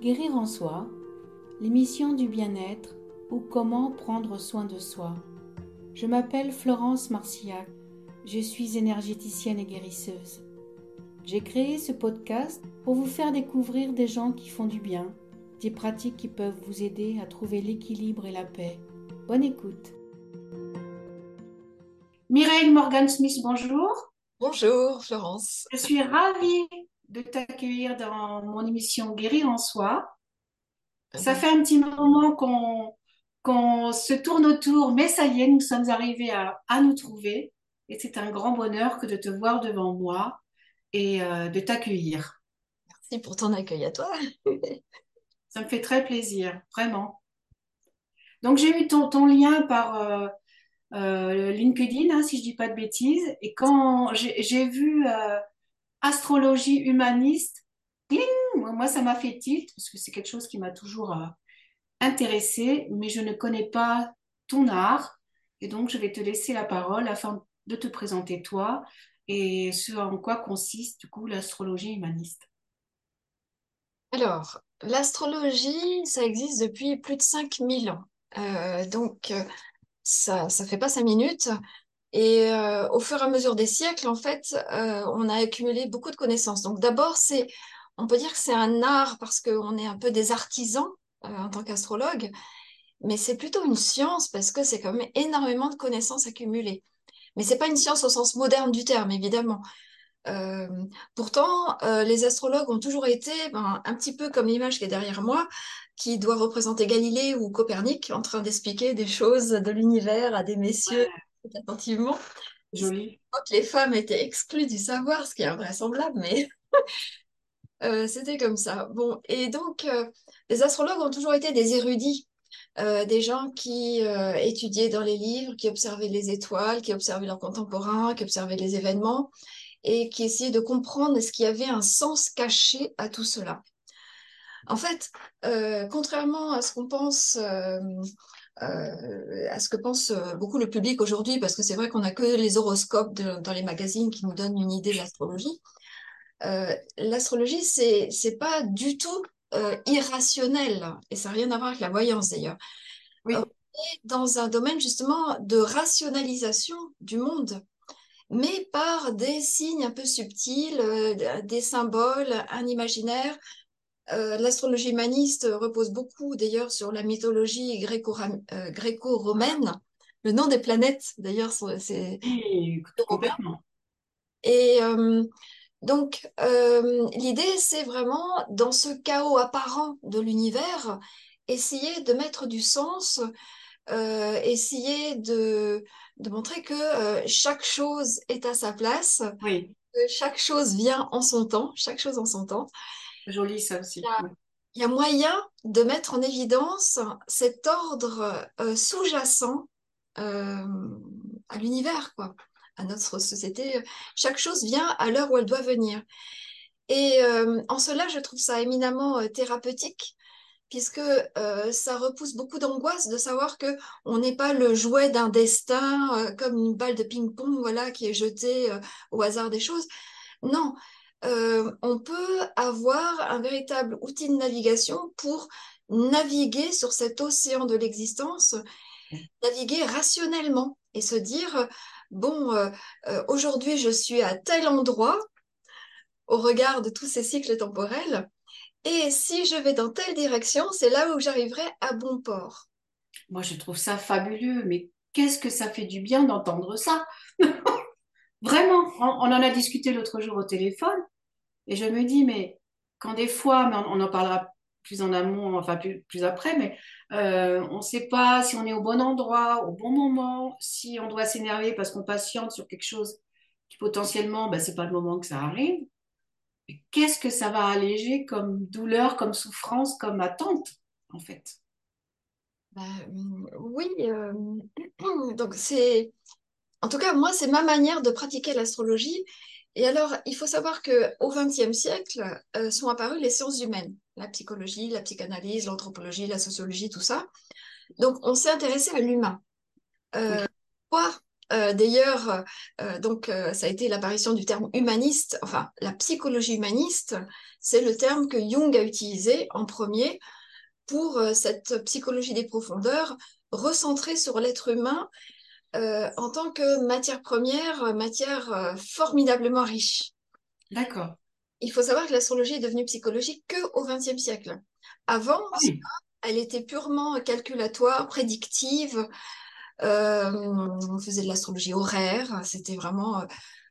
Guérir en soi, l'émission du bien-être ou comment prendre soin de soi. Je m'appelle Florence Marcillac, je suis énergéticienne et guérisseuse. J'ai créé ce podcast pour vous faire découvrir des gens qui font du bien, des pratiques qui peuvent vous aider à trouver l'équilibre et la paix. Bonne écoute. Mireille Morgan-Smith, bonjour. Bonjour Florence. Je suis ravie de t'accueillir dans mon émission Guérir en soi. Ça fait un petit moment qu'on qu'on se tourne autour, mais ça y est, nous sommes arrivés à, à nous trouver. Et c'est un grand bonheur que de te voir devant moi et euh, de t'accueillir. Merci pour ton accueil à toi. ça me fait très plaisir, vraiment. Donc j'ai eu ton, ton lien par euh, euh, LinkedIn, hein, si je dis pas de bêtises, et quand j'ai vu euh, astrologie humaniste, moi ça m'a fait tilt parce que c'est quelque chose qui m'a toujours euh, intéressé, mais je ne connais pas ton art, et donc je vais te laisser la parole afin de te présenter toi et ce en quoi consiste du coup l'astrologie humaniste. Alors, l'astrologie, ça existe depuis plus de 5000 ans. Euh, donc, ça ça fait pas cinq minutes. Et euh, au fur et à mesure des siècles, en fait, euh, on a accumulé beaucoup de connaissances. Donc d'abord, c'est, on peut dire que c'est un art parce qu'on est un peu des artisans euh, en tant qu'astrologue, mais c'est plutôt une science parce que c'est quand même énormément de connaissances accumulées. Mais c'est pas une science au sens moderne du terme, évidemment. Pourtant, les astrologues ont toujours été ben, un petit peu comme l'image qui est derrière moi, qui doit représenter Galilée ou Copernic en train d'expliquer des choses de l'univers à des messieurs attentivement. joli. Les femmes étaient exclues du savoir, ce qui est invraisemblable, mais euh, c'était comme ça. Bon, et donc, euh, les astrologues ont toujours été des érudits, euh, des gens qui étudiaient dans les livres, qui observaient les étoiles, qui observaient leurs contemporains, qui observaient les événements et qui essayaient de comprendre est-ce qu'il y avait un sens caché à tout cela. En fait, contrairement à ce qu'on pense, à ce que pense euh, beaucoup le public aujourd'hui, parce que c'est vrai qu'on n'a que les horoscopes de- dans les magazines qui nous donnent une idée de l'astrologie, euh, l'astrologie, c'est, c'est pas du tout euh, irrationnel, et ça n'a rien à voir avec la voyance d'ailleurs. On est dans un domaine justement de rationalisation du monde mais par des signes un peu subtils, euh, des symboles, un imaginaire. Euh, l'astrologie humaniste repose beaucoup d'ailleurs sur la mythologie euh, gréco-romaine. Le nom des planètes, d'ailleurs, c'est. Et euh, donc, euh, l'idée, c'est vraiment, dans ce chaos apparent de l'univers, essayer de mettre du sens, euh, essayer de, de montrer que chaque chose est à sa place, Oui, que chaque chose vient en son temps, chaque chose en son temps. Joli ça aussi. il y a moyen de mettre en évidence cet ordre euh, sous-jacent euh, à l'univers, quoi, à notre société. Chaque chose vient à l'heure où elle doit venir. Et euh, en cela, je trouve ça éminemment thérapeutique, puisque ça repousse beaucoup d'angoisse de savoir que on n'est pas le jouet d'un destin, comme une balle de ping-pong, voilà, qui est jetée au hasard des choses. Non, euh, on peut avoir un véritable outil de navigation pour naviguer sur cet océan de l'existence, naviguer rationnellement et se dire, bon, euh, euh, aujourd'hui je suis à tel endroit au regard de tous ces cycles temporels, et si je vais dans telle direction, c'est là où j'arriverai à bon port. Moi, je trouve ça fabuleux, mais qu'est-ce que ça fait du bien d'entendre ça? Vraiment, on, en a discuté l'autre jour au téléphone et je me dis, mais quand des fois, mais on, en parlera plus en amont, enfin plus, plus après, mais euh, on ne sait pas si on est au bon endroit, au bon moment, si on doit s'énerver parce qu'on patiente sur quelque chose qui potentiellement, ben, c'est pas le moment que ça arrive. Qu'est-ce que ça va alléger comme douleur, comme souffrance, comme attente, en fait? Ben, oui, euh, donc c'est, en tout cas, moi, c'est ma manière de pratiquer l'astrologie. Et alors, il faut savoir que au XXe siècle euh, sont apparues les sciences humaines, la psychologie, la psychanalyse, l'anthropologie, la sociologie, tout ça. Donc, on s'est intéressé à l'humain. Euh, Oui? Euh, D'ailleurs, euh, donc ça a été l'apparition du terme humaniste, enfin la psychologie humaniste, c'est le terme que Jung a utilisé en premier pour cette psychologie des profondeurs, recentrée sur l'être humain euh, en tant que matière première, matière euh, formidablement riche. D'accord. Il faut savoir que l'astrologie est devenue psychologique que au XXe siècle. Avant, Ah oui. elle était purement calculatoire, prédictive. Euh, on faisait de l'astrologie horaire. C'était vraiment, euh,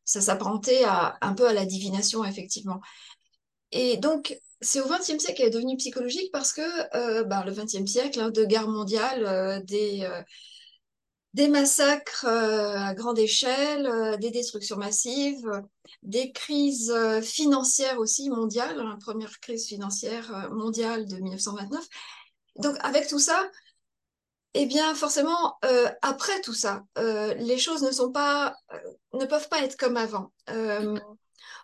ça s'apparentait un peu à la divination, effectivement. Et donc, c'est au XXe siècle qu'elle est devenue psychologique parce que euh, ben, le XXe siècle, hein, de guerre mondiale, euh, des, euh, des massacres euh, à grande échelle, euh, des destructions massives, des crises euh, financières aussi mondiales, la première crise financière mondiale de 1929. Donc, avec tout ça, eh bien, forcément, après tout ça, les choses ne sont pas, ne peuvent pas être comme avant.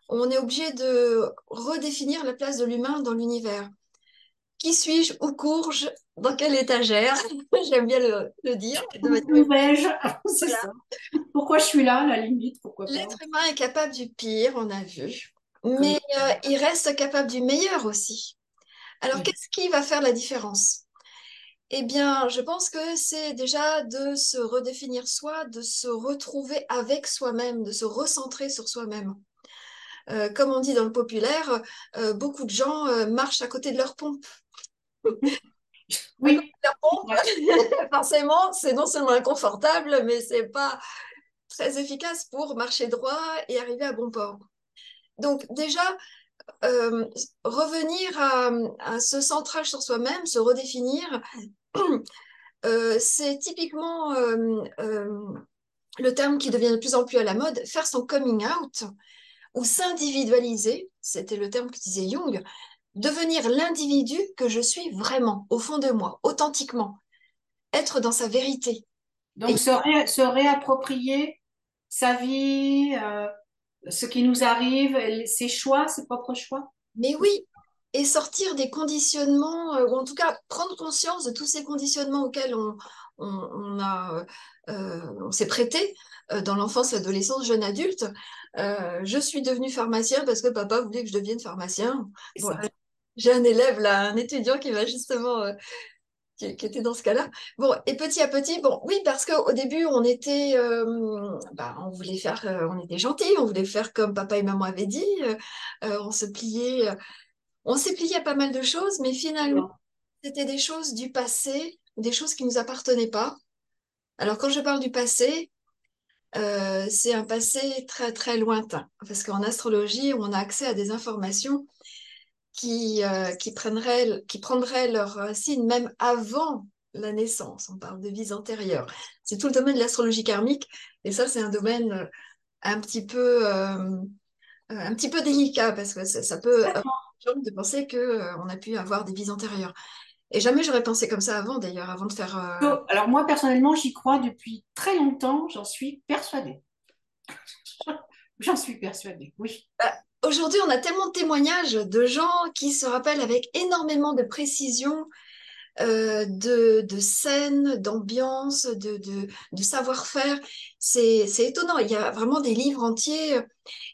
On est obligé de redéfinir la place de l'humain dans l'univers. Qui suis-je Où cours-je Dans quelle étagère J'aime bien le, le dire. de Où vais-je. Pourquoi je suis là, à la limite Pourquoi pas L'être humain est capable du pire, on a vu, mais euh, il reste capable du meilleur aussi. Alors, Oui. qu'est-ce qui va faire la différence? Eh bien, je pense que c'est déjà de se redéfinir soi, de se retrouver avec soi-même, de se recentrer sur soi-même. Euh, comme on dit dans le populaire, euh, beaucoup de gens euh, marchent à côté de leur pompe. Oui, pompe, forcément, c'est non seulement inconfortable, mais c'est pas très efficace pour marcher droit et arriver à bon port. Donc déjà, euh, revenir à, à ce centrage sur soi-même, se redéfinir, euh, c'est typiquement euh, le terme qui devient de plus en plus à la mode, faire son coming out ou s'individualiser, c'était le terme que disait Jung, devenir l'individu que je suis vraiment, au fond de moi, authentiquement, être dans sa vérité. donc se, ré- se réapproprier sa vie, euh, ce qui nous arrive, ses choix, ses propres choix. Mais oui, et sortir des conditionnements, euh, ou en tout cas prendre conscience de tous ces conditionnements auxquels on, on, on a, euh, on s'est prêté euh, dans l'enfance, l'adolescence, jeune adulte. Euh, je suis devenue pharmacien parce que papa voulait que je devienne pharmacien. J'ai un élève là, un étudiant qui va justement, euh, qui, était dans ce cas-là. Bon, et petit à petit, bon, oui, parce qu'au début, on était, euh, bah, on voulait faire, euh, on était gentils, on voulait faire comme papa et maman avaient dit, on se pliait, on s'est plié à pas mal de choses, mais finalement, c'était des choses du passé, des choses qui nous appartenaient pas. Alors, quand je parle du passé, c'est un passé très, très lointain, parce qu'en astrologie, on a accès à des informations qui, euh, qui prendraient, qui prendraient leur racine même avant la naissance. On parle de vies antérieures. C'est tout le domaine de l'astrologie karmique, et ça, c'est un domaine euh, un petit peu, euh, un petit peu délicat, parce que ça, ça peut de penser que euh, on a pu avoir des vies antérieures. Et jamais j'aurais pensé comme ça avant, d'ailleurs, avant de faire. euh, Alors moi, personnellement, j'y crois depuis très longtemps, j'en suis persuadée. J'en suis persuadée, oui. Aujourd'hui, on a tellement de témoignages de gens qui se rappellent avec énormément de précision euh, de, de scènes, d'ambiance, de, de, de savoir-faire. C'est, étonnant. Il y a vraiment des livres entiers.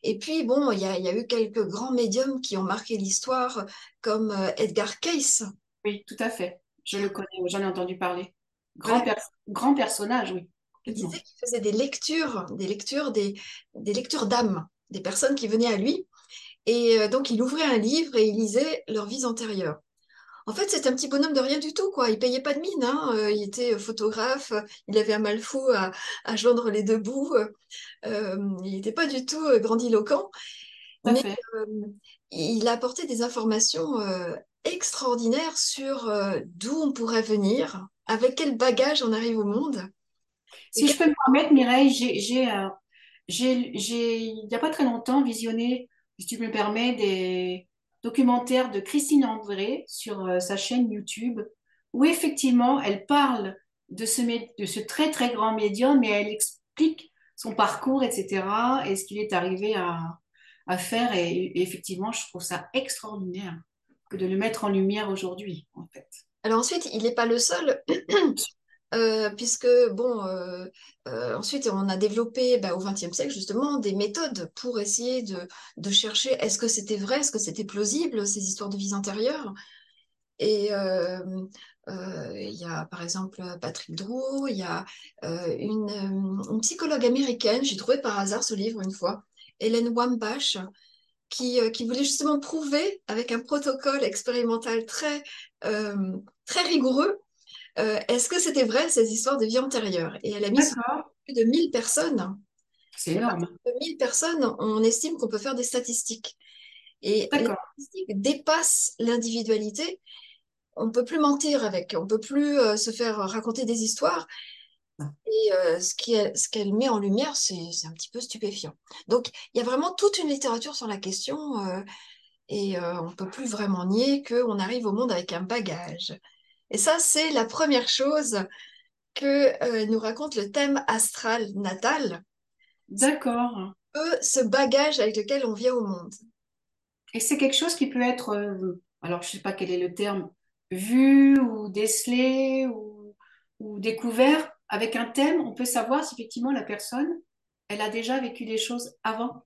Et puis, bon, il y a, il y a eu quelques grands médiums qui ont marqué l'histoire, comme euh, Edgar Cayce. Oui, tout à fait. Je le connais, j'en ai entendu parler. Grand, per- grand personnage, oui. Il disait qu'il faisait des lectures, des lectures, des, des lectures d'âme, des personnes qui venaient à lui. Et euh, donc, il ouvrait un livre et il lisait leurs vies antérieures. En fait, c'était un petit bonhomme de rien du tout, quoi. Il payait pas de mine, hein. Euh, il était photographe, il avait un mal fou à, à joindre les deux bouts. Euh, il n'était pas du tout euh, grandiloquent, Tout mais euh, il a apporté des informations euh, extraordinaires sur euh, d'où on pourrait venir, avec quel bagage on arrive au monde. Si je peux me permettre, Mireille, euh, j'ai, il n'y a pas très longtemps, visionné, si tu me permets, des documentaires de Christine André sur euh, sa chaîne YouTube, où effectivement, elle parle de ce, mé- de ce très, très grand médium, mais elle explique son parcours, etc., et ce qu'il est arrivé à, à faire. Et, et effectivement, je trouve ça extraordinaire que de le mettre en lumière aujourd'hui, en fait. Alors ensuite, il n'est pas le seul. euh, puisque, bon, euh, euh, ensuite, on a développé bah, au XXe siècle, justement, des méthodes pour essayer de, chercher est-ce que c'était vrai, est-ce que c'était plausible, ces histoires de vie antérieure. Et il y a par exemple Patrick Drouot, il y a une, psychologue américaine, j'ai trouvé par hasard ce livre une fois, Hélène Wambach, qui, voulait justement prouver avec un protocole expérimental très, très rigoureux, euh, est-ce que c'était vrai ces histoires de vie antérieure? Et elle a mis plus de 1000 personnes. C'est énorme. de 1000 personnes, on estime qu'on peut faire des statistiques. Et les statistiques dépassent l'individualité on ne peut plus mentir avec, on ne peut plus euh, se faire raconter des histoires. Et euh, ce qu'elle ce met en lumière, c'est un petit peu stupéfiant. Donc, il y a vraiment toute une littérature sur la question et on ne peut plus vraiment nier qu'on arrive au monde avec un bagage. Et ça, c'est la première chose que euh, nous raconte le thème astral natal, D'accord. ce bagage avec lequel on vient au monde. Et c'est quelque chose qui peut être, euh, alors je ne sais pas quel est le terme, vu ou décelé ou, ou découvert avec un thème. On peut savoir si effectivement la personne, elle a déjà vécu des choses avant.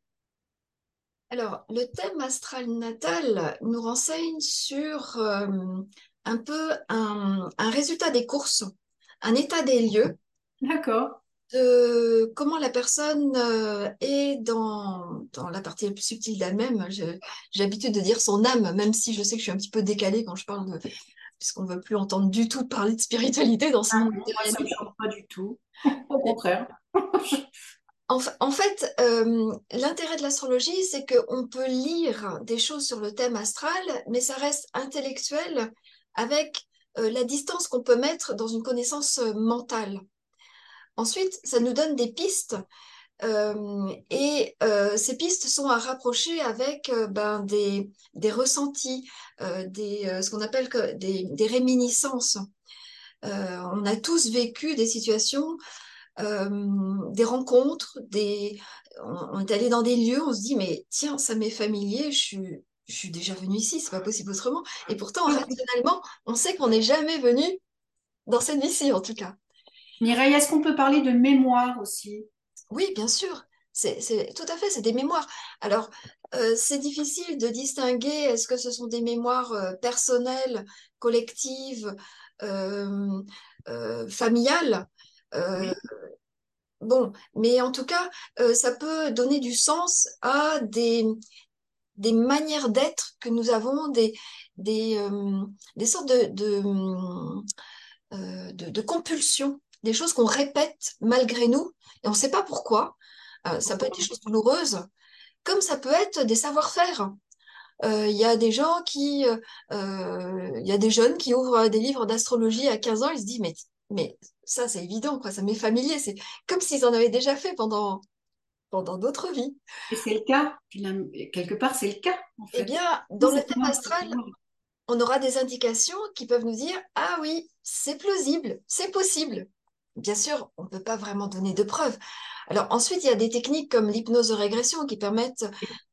Alors, le thème astral natal nous renseigne sur euh, un peu un, un résultat des courses, un état des lieux D'accord. de comment la personne euh, est dans, dans la partie la plus subtile d'elle-même. J'ai l'habitude de dire son âme, même si je sais que je suis un petit peu décalée quand je parle de... puisqu'on ne veut plus entendre du tout parler de spiritualité dans ce Ah, monde non, moi, ça ne me choque pas du tout. Au contraire. En, en fait, euh, l'intérêt de l'astrologie, c'est qu'on peut lire des choses sur le thème astral, mais ça reste intellectuel avec euh, la distance qu'on peut mettre dans une connaissance euh, mentale. Ensuite, ça nous donne des pistes, euh, et ces pistes sont à rapprocher avec ben, des, ressentis, des, ce qu'on appelle des, des réminiscences. On a tous vécu des situations des rencontres, des... On est allé dans des lieux, on se dit, mais tiens, ça m'est familier, je suis, je suis déjà venu ici, c'est pas possible autrement. Et pourtant, rationnellement, on sait qu'on n'est jamais venu dans cette vie-ci, en tout cas. Mireille, est-ce qu'on peut parler de mémoire aussi? Oui, bien sûr, c'est, tout à fait, c'est des mémoires. Alors, euh, c'est difficile de distinguer, est-ce que ce sont des mémoires euh, personnelles, collectives, euh, familiales? Oui. Bon, mais en tout cas, ça peut donner du sens à des, des manières d'être que nous avons, des, des, euh, des sortes de, euh, de, de compulsions, des choses qu'on répète malgré nous, et on ne sait pas pourquoi. Euh, ça peut être des choses douloureuses, comme ça peut être des savoir-faire. Il y a des gens qui, il y a des jeunes qui ouvrent des livres d'astrologie à 15 ans, ils se disent, mais, mais ça, c'est évident, quoi, ça m'est familier. C'est comme s'ils en avaient déjà fait pendant, pendant d'autres vies. Et c'est le cas, quelque part, c'est le cas, en Eh bien, dans le thème astral, on aura des indications qui peuvent nous dire, ah oui, c'est plausible, c'est possible. Bien sûr, on ne peut pas vraiment donner de preuves. Alors ensuite, il y a des techniques comme l'hypnose de régression qui permettent,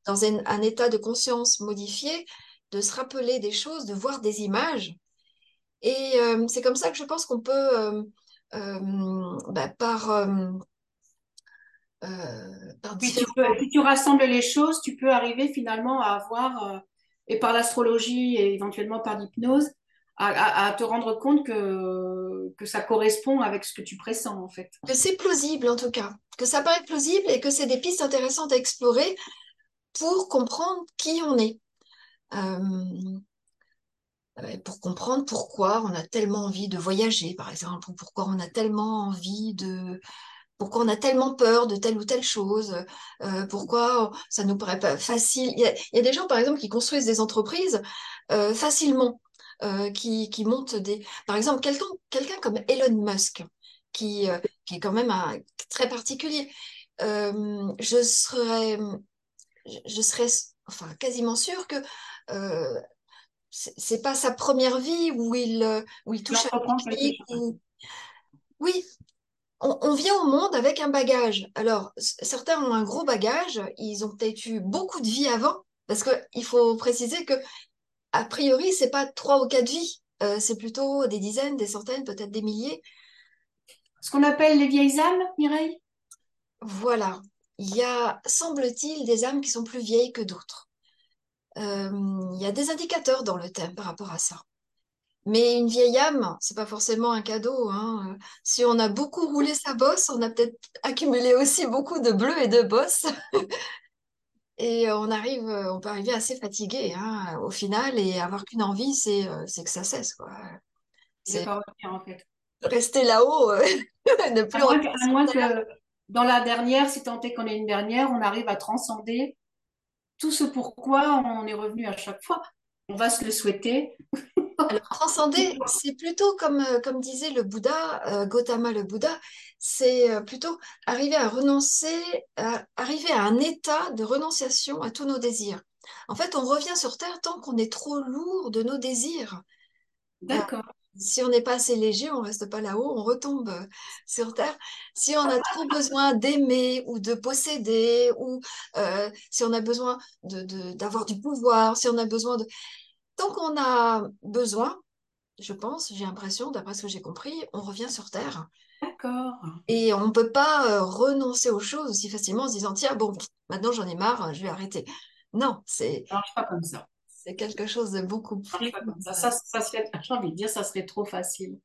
dans un, un état de conscience modifié, de se rappeler des choses, de voir des images. Et euh, c'est comme ça que je pense qu'on peut, euh, euh, bah, par Puis tu différents... peux, si tu rassembles les choses, tu peux arriver finalement à avoir, euh, et par l'astrologie et éventuellement par l'hypnose, à, à- à te rendre compte que, que ça correspond avec ce que tu pressens, en fait. que c'est plausible en tout cas, que ça paraît plausible et que c'est des pistes intéressantes à explorer pour comprendre qui on est. Euh, euh, pour comprendre pourquoi on a tellement envie de voyager, par exemple, ou pourquoi on a tellement envie de, pourquoi on a tellement peur de telle ou telle chose, euh, pourquoi ça nous paraît pas facile. Il y a, il y a des gens, par exemple, qui construisent des entreprises euh, facilement, euh, qui, qui montent des, par exemple, quelqu'un, comme Elon Musk, qui, euh, qui est quand même un, très particulier. Euh, je serais, je serais, enfin, quasiment sûre que euh, c'est pas sa première vie où il, euh, où il touche à chose. Où... Oui, on, on vient au monde avec un bagage. Alors, certains ont un gros bagage, ils ont peut-être eu beaucoup de vies avant, parce que il faut préciser que, a priori, c'est pas trois ou quatre vies, euh, c'est plutôt des dizaines, des centaines, peut-être des milliers. Ce qu'on appelle les vieilles âmes, Mireille? Voilà. Il y a, semble-t-il, des âmes qui sont plus vieilles que d'autres. Euh, il y a des indicateurs dans le thème par rapport à ça. Mais une vieille âme, c'est pas forcément un cadeau. Hein. Si on a beaucoup roulé sa bosse, on a peut-être accumulé aussi beaucoup de bleus et de bosses. Et on arrive, on peut arriver assez fatigué hein, au final et avoir qu'une envie, c'est c'est que ça cesse. Quoi. C'est pas revenir en fait. Rester là-haut, euh, ne plus à moins, que, à moins que dans la dernière, si tant est qu'on est une dernière, on arrive à transcender tout ce pourquoi on est revenu à chaque fois. On va se le souhaiter. Alors, transcender, c'est plutôt comme, euh, comme disait le Bouddha, euh, Gautama le Bouddha, c'est euh, plutôt arriver à renoncer, arriver à un état de renonciation à tous nos désirs. En fait, on revient sur Terre tant qu'on est trop lourd de nos désirs. D'accord. si on n'est pas assez léger, on reste pas là-haut, on retombe sur Terre. Si on a trop besoin d'aimer ou de posséder, ou si on a besoin d'avoir de, du pouvoir, si on a besoin de... Tant qu'on a besoin, je pense, j'ai l'impression, d'après ce que j'ai compris, on revient sur Terre. D'accord. Et on ne peut pas euh, renoncer aux choses aussi facilement en se disant, tiens, bon, maintenant j'en ai marre, je vais arrêter. Non, c'est... Ça marche pas comme ça. C'est quelque chose de beaucoup plus... Ça, ça, ça, serait, j'ai envie de dire, ça serait trop facile.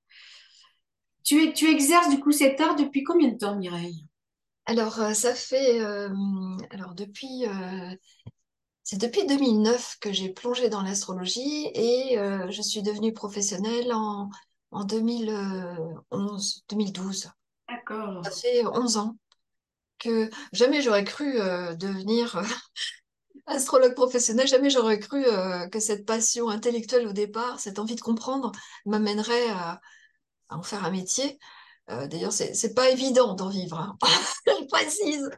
Tu, tu exerces du coup cet art depuis combien de temps, Mireille? Alors, euh, ça fait... Euh, alors, depuis... C'est depuis 2009 que j'ai plongé dans l'astrologie et je suis devenue professionnelle en, en 2011, 2012. D'accord. Ça fait 11 ans que jamais j'aurais cru euh, devenir euh, astrologue professionnel, jamais j'aurais cru euh, que cette passion intellectuelle au départ, cette envie de comprendre, m'amènerait à, en faire un métier. D'ailleurs, c'est pas évident d'en vivre, hein. je précise,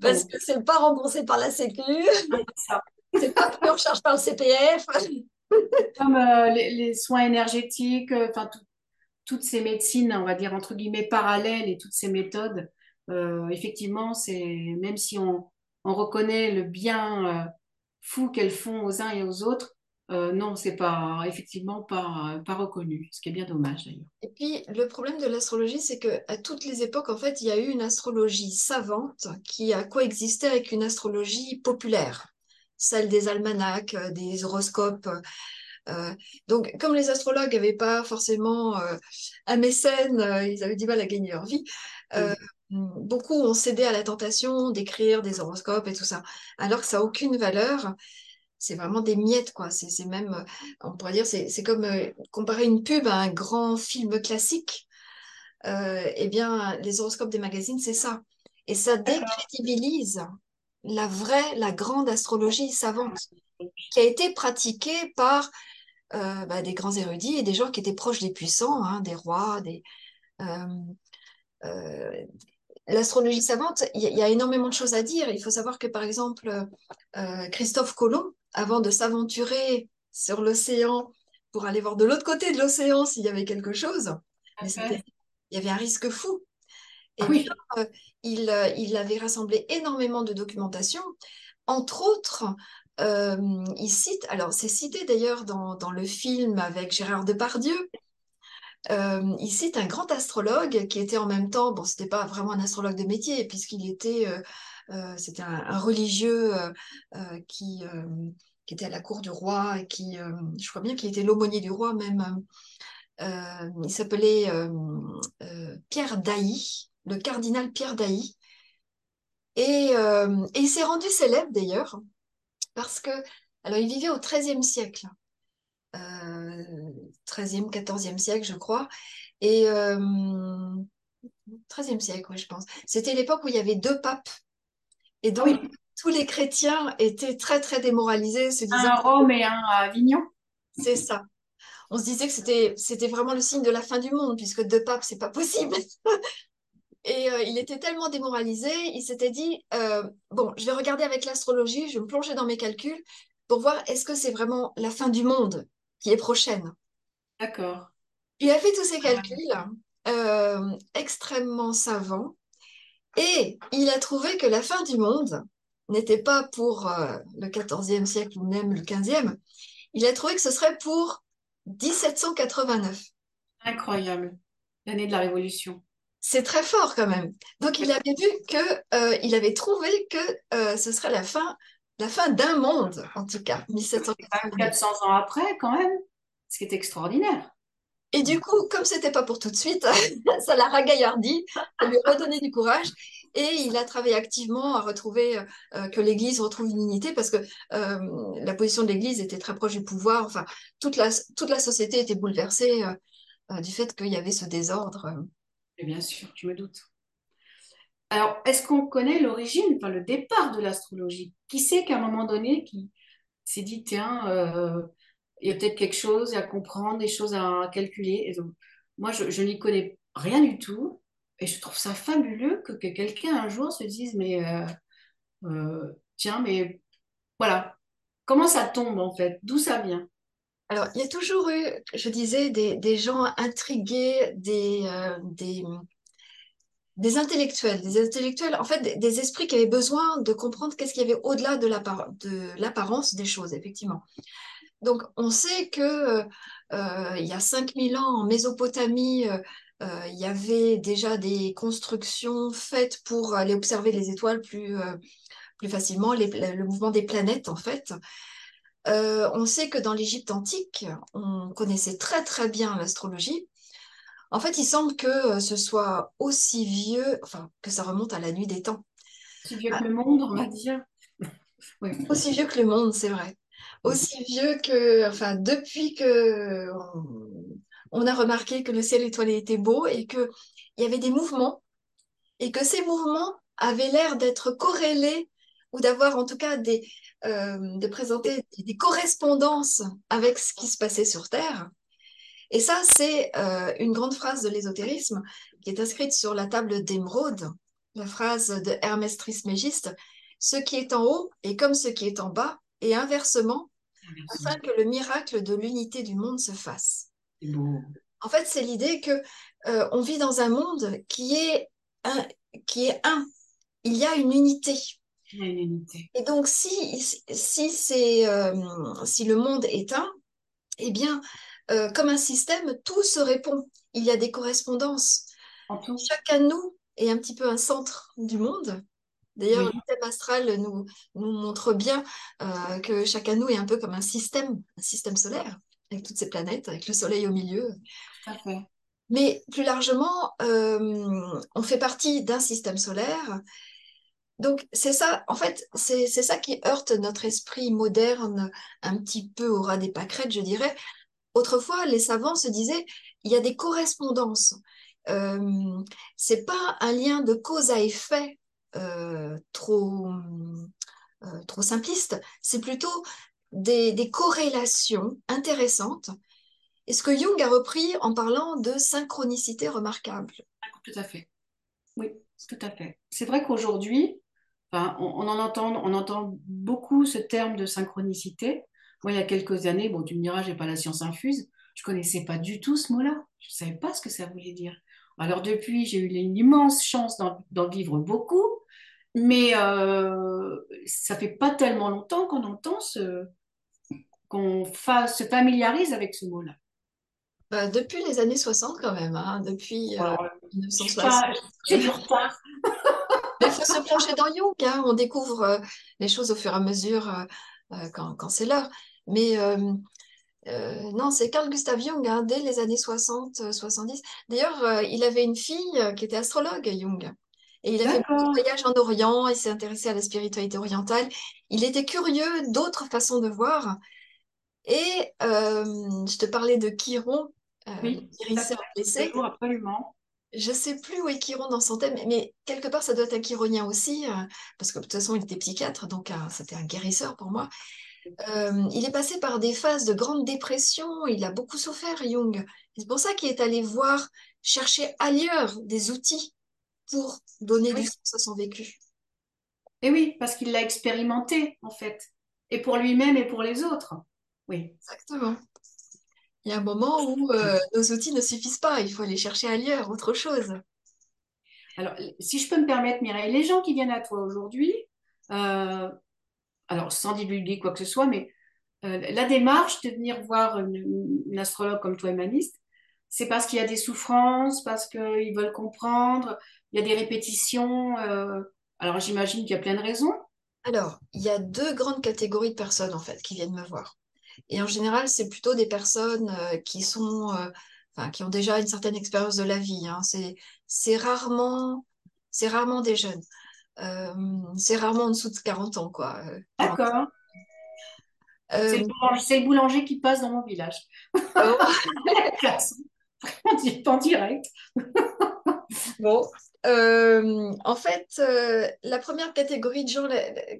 parce que c'est pas remboursé par la Sécu, c'est pas pris en charge par le CPF. Comme euh, les, soins énergétiques, euh, enfin toutes ces médecines, on va dire entre guillemets parallèles et toutes ces méthodes, euh, effectivement, c'est même si on, on, reconnaît le bien fou qu'elles font aux uns et aux autres, non, c'est pas effectivement pas, pas reconnu, ce qui est bien dommage d'ailleurs. Et puis le problème de l'astrologie, c'est que à toutes les époques, en fait, il y a eu une astrologie savante qui a coexisté avec une astrologie populaire celle des almanachs, euh, des horoscopes. Euh, donc, comme les astrologues n'avaient pas forcément euh, un mécène, ils avaient du mal à gagner leur vie, beaucoup ont cédé à la tentation d'écrire des horoscopes et tout ça, alors que ça n'a aucune valeur. C'est vraiment des miettes, quoi. C'est même, on pourrait dire, c'est comme comparer une pub à un grand film classique. eh bien, les horoscopes des magazines, c'est ça. Et ça décrédibilise la vraie, la grande astrologie savante, qui a été pratiquée par euh, bah, des grands érudits et des gens qui étaient proches des puissants, hein, des rois, des... Euh, euh, l'astrologie savante, il y, a énormément de choses à dire. Il faut savoir que, par exemple, Christophe Colomb, avant de s'aventurer sur l'océan pour aller voir de l'autre côté de l'océan s'il y avait quelque chose, il y avait un risque fou. Et oui. Euh, il, euh, il, avait rassemblé énormément de documentation. Entre autres, euh, il cite, alors c'est cité d'ailleurs dans, dans, le film avec Gérard Depardieu, il cite un grand astrologue qui était en même temps, bon, c'était pas vraiment un astrologue de métier, puisqu'il était, c'était un, religieux qui, qui était à la cour du roi et qui, je crois bien qu'il était l'aumônier du roi même. il s'appelait Pierre Dailly le cardinal Pierre Dailly. Euh, et, il s'est rendu célèbre d'ailleurs, parce que, alors il vivait au XIIIe siècle, euh, XIIIe, XIVe siècle, je crois, et euh, XIIIe siècle, oui, je pense. C'était l'époque où il y avait deux papes, et donc tous les chrétiens étaient très très démoralisés, se disant. Un Rome et un à Avignon. C'est ça. On se disait que c'était c'était vraiment le signe de la fin du monde, puisque deux papes, c'est pas possible. Et euh, il était tellement démoralisé, il s'était dit, euh, bon, je vais regarder avec l'astrologie, je vais me plonger dans mes calculs pour voir est-ce que c'est vraiment la fin du monde qui est prochaine. D'accord. Il a fait tous ces calculs euh, extrêmement savants et il a trouvé que la fin du monde n'était pas pour le 14e siècle ou même le 15e. Il a trouvé que ce serait pour 1789. Incroyable, l'année de la Révolution. c'est très fort quand même. Donc il avait vu que, euh, il avait trouvé que euh, ce serait la fin, la fin d'un monde, en tout cas, 1790. 400 ans après, quand même, ce qui est extraordinaire. Et du coup, comme c'était pas pour tout de suite, ça l'a ragaillardi, ça lui a redonné du courage. Et il a travaillé activement à retrouver euh, que l'Église retrouve une unité parce que euh, la position de l'Église était très proche du pouvoir. Enfin, toute la, toute la société était bouleversée euh, du fait qu'il y avait ce désordre. Et bien sûr, tu me doutes. Alors, est-ce qu'on connaît l'origine, enfin le départ de l'astrologie? Qui sait qu'à un moment donné, qui s'est dit, tiens, il y a peut-être quelque chose à comprendre, des choses à calculer. Et donc, moi, je, n'y connais rien du tout. Et je trouve ça fabuleux que, que quelqu'un un jour se dise, mais euh, euh, tiens, mais voilà, comment ça tombe en fait? D'où ça vient? Alors, il y a toujours eu, je disais, des, gens intrigués, des, euh, des, intellectuels, des intellectuels, en fait, des esprits qui avaient besoin de comprendre qu'est-ce qu'il y avait au-delà de l'apparence des choses, effectivement. Donc, on sait que il y a 5000 ans en Mésopotamie, euh, il y avait déjà des constructions faites pour aller observer les étoiles plus, euh, plus facilement, le mouvement des planètes en fait. Euh, on sait que dans l'Égypte antique, on connaissait très très bien l'astrologie. En fait, il semble que ce soit aussi vieux, enfin, que ça remonte à la nuit des temps. Aussi vieux que le monde, on va dire. Aussi vieux que le monde, c'est vrai. Aussi vieux que, enfin, depuis que on a remarqué que le ciel étoilé était beau et qu'il y avait des mouvements et que ces mouvements avaient l'air d'être corrélés ou d'avoir en tout cas des, euh, de présenter des correspondances avec ce qui se passait sur Terre. Et ça, c'est euh, une grande phrase de l'ésotérisme qui est inscrite sur la table d'émeraude, la phrase de Hermès Trismégiste, ce qui est en haut est comme ce qui est en bas, et inversement, afin que le miracle de l'unité du monde se fasse. En fait, c'est l'idée que euh, on vit dans un monde qui est un, qui est un. Il y a une unité. Il y a une unité. Et donc, si, si, c'est, euh, si le monde est un, eh bien, euh, comme un système, tout se répond. Il y a des correspondances. Chacun de nous est un petit peu un centre du monde. D'ailleurs, le thème astral nous, nous montre bien que chacun de nous est un peu comme un système, un système solaire avec toutes ces planètes, avec le Soleil au milieu. Mais plus largement, euh, on fait partie d'un système solaire. Donc c'est ça, en fait, c'est ça qui heurte notre esprit moderne un petit peu au ras des pâquerettes, je dirais. Autrefois, les savants se disaient, il y a des correspondances. Euh, c'est pas un lien de cause à effet euh, trop, euh, trop simpliste, c'est plutôt des, corrélations intéressantes. Et ce que Jung a repris en parlant de synchronicité remarquable? Tout à fait. Oui, tout à fait. C'est vrai qu'aujourd'hui, on, en entend, on entend beaucoup ce terme de synchronicité. Moi, il y a quelques années, bon, tu me diras, j'ai pas la science infuse, je connaissais pas du tout ce mot-là. Je savais pas ce que ça voulait dire. Alors depuis, j'ai eu une immense chance d'en vivre beaucoup, mais euh, ça fait pas tellement longtemps qu'on entend ce, qu'on se familiarise avec ce mot-là bah, Depuis les années 60 quand même, hein, depuis 1960. Euh, j'ai du retard. Il faut se plonger dans Jung, hein, on découvre euh, les choses au fur et à mesure euh, quand, quand c'est l'heure. Mais non, c'est Carl Gustav Jung, hein, dès les années 60, 70. D'ailleurs, il avait une fille qui était astrologue, Jung. Et il a fait beaucoup de voyages en Orient, il s'est intéressé à la spiritualité orientale. Il était curieux d'autres façons de voir. Et euh, je te parlais de Chiron, euh, oui, blessé. Absolument. Je sais plus où est Chiron dans son thème, mais quelque part, ça doit être un chironien aussi, euh, parce que de toute façon, il était psychiatre, donc c'était un guérisseur pour moi. il est passé par des phases de grande dépression, il a beaucoup souffert, Jung. C'est pour ça qu'il est allé voir, chercher ailleurs des outils pour donner du sens à son vécu. Et oui, parce qu'il l'a expérimenté, en fait, et pour lui-même et pour les autres. Oui. Exactement. Il y a un moment où euh, nos outils ne suffisent pas, il faut aller chercher ailleurs, autre chose. Alors, si je peux me permettre, Mireille, les gens qui viennent à toi aujourd'hui, euh, alors sans divulguer quoi que ce soit, mais euh, la démarche de venir voir une, astrologue comme toi, humaniste, c'est parce qu'il y a des souffrances, parce qu'ils veulent comprendre, il y a des répétitions. euh, alors j'imagine qu'il y a plein de raisons. Alors, il y a deux grandes catégories de personnes en fait qui viennent me voir. Et en général, c'est plutôt des personnes euh, qui sont, euh, enfin, qui ont déjà une certaine expérience de la vie. hein. C'est, rarement, c'est rarement des jeunes. Euh, c'est rarement en dessous de 40 ans, quoi. D'accord. C'est le Euh, boulanger, c'est le boulanger qui passe dans mon village. oh, en direct. bon. Euh, en fait, euh, la première catégorie de gens,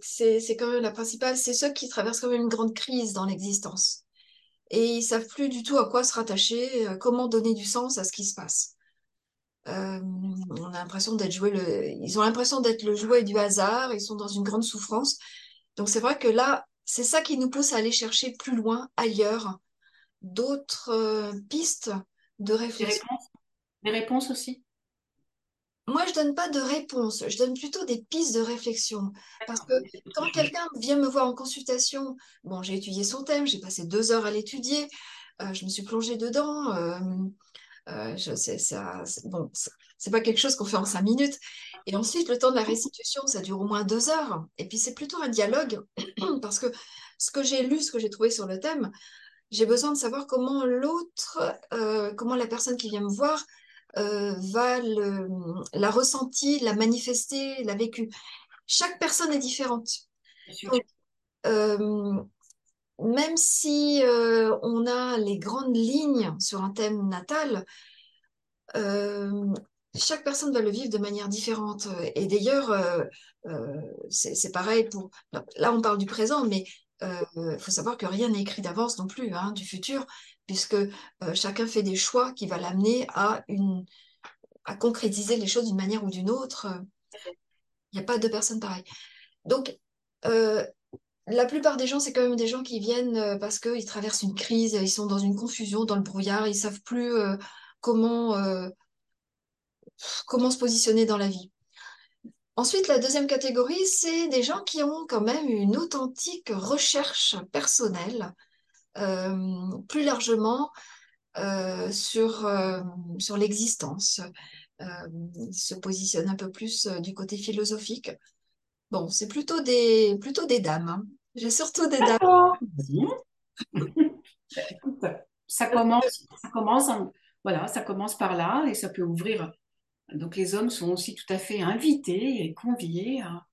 c'est, quand même la principale, c'est ceux qui traversent quand même une grande crise dans l'existence. Et ils savent plus du tout à quoi se rattacher, euh, comment donner du sens à ce qui se passe. Euh, on a l'impression d'être joué le... Ils ont l'impression d'être le jouet du hasard, ils sont dans une grande souffrance. Donc c'est vrai que là, c'est ça qui nous pousse à aller chercher plus loin, ailleurs, d'autres euh, pistes de Des réflexion. réponses, des réponses aussi. Moi, je donne pas de réponse, je donne plutôt des pistes de réflexion. Parce que quand quelqu'un vient me voir en consultation, bon, j'ai étudié son thème, j'ai passé deux heures à l'étudier, euh, je me suis plongée dedans. euh, euh, je sais, ça, c'est- bon, c'est pas quelque chose qu'on fait en cinq minutes. Et ensuite, le temps de la restitution, ça dure au moins deux heures. Et puis, c'est plutôt un dialogue, parce que ce que j'ai lu, ce que j'ai trouvé sur le thème, j'ai besoin de savoir comment l'autre, euh, comment la personne qui vient me voir euh, va le, l'a ressenti, l'a manifesté, l'a vécu. Chaque personne est différente. Donc, euh, même si euh, on a les grandes lignes sur un thème natal, chaque personne va le vivre de manière différente. Et d'ailleurs, c'est c'est pareil pour... Là, on parle du présent, mais il faut savoir que rien n'est écrit d'avance non plus, hein, du futur, puisque euh, chacun fait des choix qui va l'amener à, concrétiser les choses d'une manière ou d'une autre. Il n'y a pas deux personnes pareilles. Donc, euh, la plupart des gens, c'est quand même des gens qui viennent euh, parce qu'ils traversent une crise, ils sont dans une confusion, dans le brouillard, ils savent plus euh, euh, comment se positionner dans la vie. Ensuite, la deuxième catégorie, c'est des gens qui ont quand même une authentique recherche personnelle, euh, plus largement euh, sur, euh, sur l'existence. Ils se positionnent un peu plus du côté philosophique. Bon, c'est plutôt des, plutôt des dames. hein. J'ai surtout des dames. Ça commence, ça commence, en- voilà, ça commence par là et ça peut ouvrir. Donc les hommes sont aussi tout à fait invités et conviés à,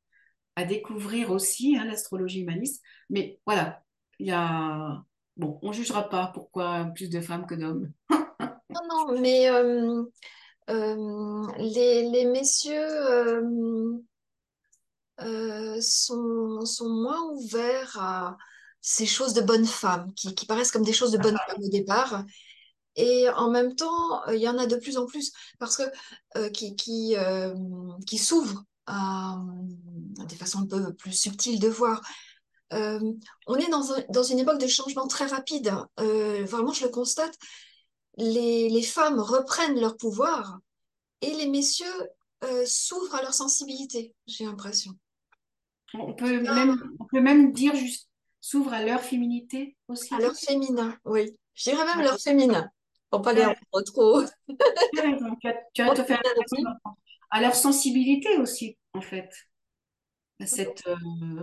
à découvrir aussi hein, l'astrologie humaniste. Mais voilà, il y a, bon, on jugera pas pourquoi plus de femmes que d'hommes. Non, non, mais euh, euh, les, les messieurs euh, euh, sont, sont moins ouverts à ces choses de bonnes femmes, qui, qui paraissent comme des choses de bonnes femmes au départ. Et en même temps, euh, il y en a de plus en plus parce que euh, qui, qui, euh, qui s'ouvrent à, des façons un peu plus subtiles de voir. Euh, on est dans, un- dans une époque de changement très rapide. Euh, vraiment, je le constate. Les, les femmes reprennent leur pouvoir et les messieurs euh, s'ouvrent à leur sensibilité, j'ai l'impression. On peut même, on peut même dire juste s'ouvre à leur féminité aussi. À leur féminin, oui. Je dirais même leur féminin, pour pas les rendre trop. Tu as raison, tu as, tu as tout fait Oui. à leur sensibilité aussi, en fait. À Cette, euh,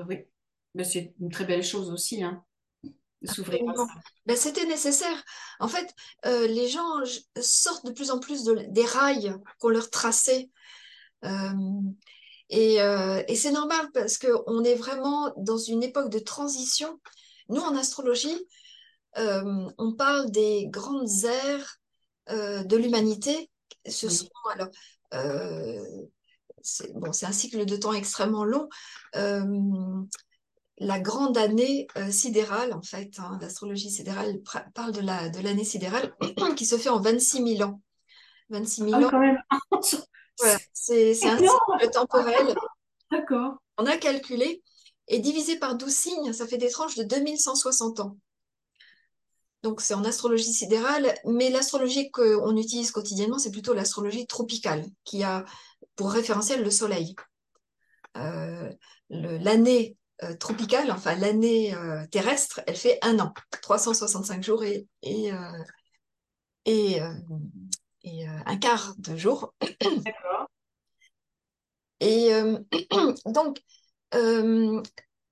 oui, Mais c'est une très belle chose aussi, hein. Ben, c'était nécessaire. En fait, euh, les gens sortent de plus en plus de- des rails qu'on leur traçait. Euh, et euh, et c'est normal parce qu'on est vraiment dans une époque de transition. Nous, en astrologie, euh, on parle des grandes ères euh, de l'humanité. Ce Oui. sont alors, euh, c'est bon, c'est un cycle de temps extrêmement long. La grande année sidérale, en fait, hein, l'astrologie sidérale pr- parle de la, de l'année sidérale qui se fait en 26 000 ans. 26 000 Ah ans, quand même. voilà, c'est un cycle temporel. D'accord. On a calculé, et divisé par 12 signes, ça fait des tranches de 2160 ans. Donc c'est en astrologie sidérale, mais l'astrologie qu'on utilise quotidiennement, c'est plutôt l'astrologie tropicale, qui a pour référentiel le Soleil. Euh, l'année euh, tropicale, enfin l'année euh, terrestre, elle fait un an, 365 jours et, et, et, et un quart de jour. D'accord. Et donc,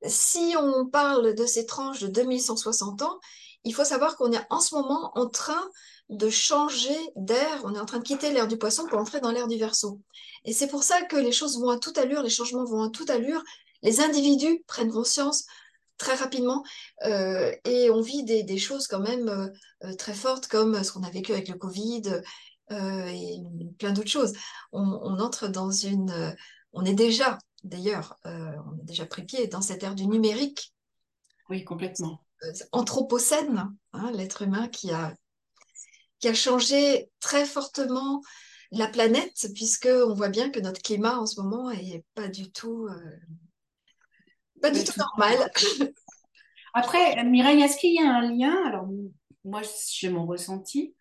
si on parle de ces tranches de 2160 ans, il faut savoir qu'on est en ce moment en train de changer d'air, on est en train de quitter l'ère du poisson pour entrer dans l'ère du verso. Et c'est pour ça que les choses vont à toute allure, les changements vont à toute allure, les individus prennent conscience très rapidement euh, et on vit des, choses quand même euh, très fortes comme ce qu'on a vécu avec le Covid euh, et plein d'autres choses. On, entre dans une... on est déjà, d'ailleurs, on est déjà pris pied dans cette ère du numérique Oui, complètement. Euh, anthropocène, hein, l'être humain qui a, qui a changé très fortement la planète, puisque on voit bien que notre climat en ce moment est pas du tout, euh, pas du tout- normal. Après, Mireille, est-ce qu'il y a un lien? Alors, moi, j'ai mon ressenti,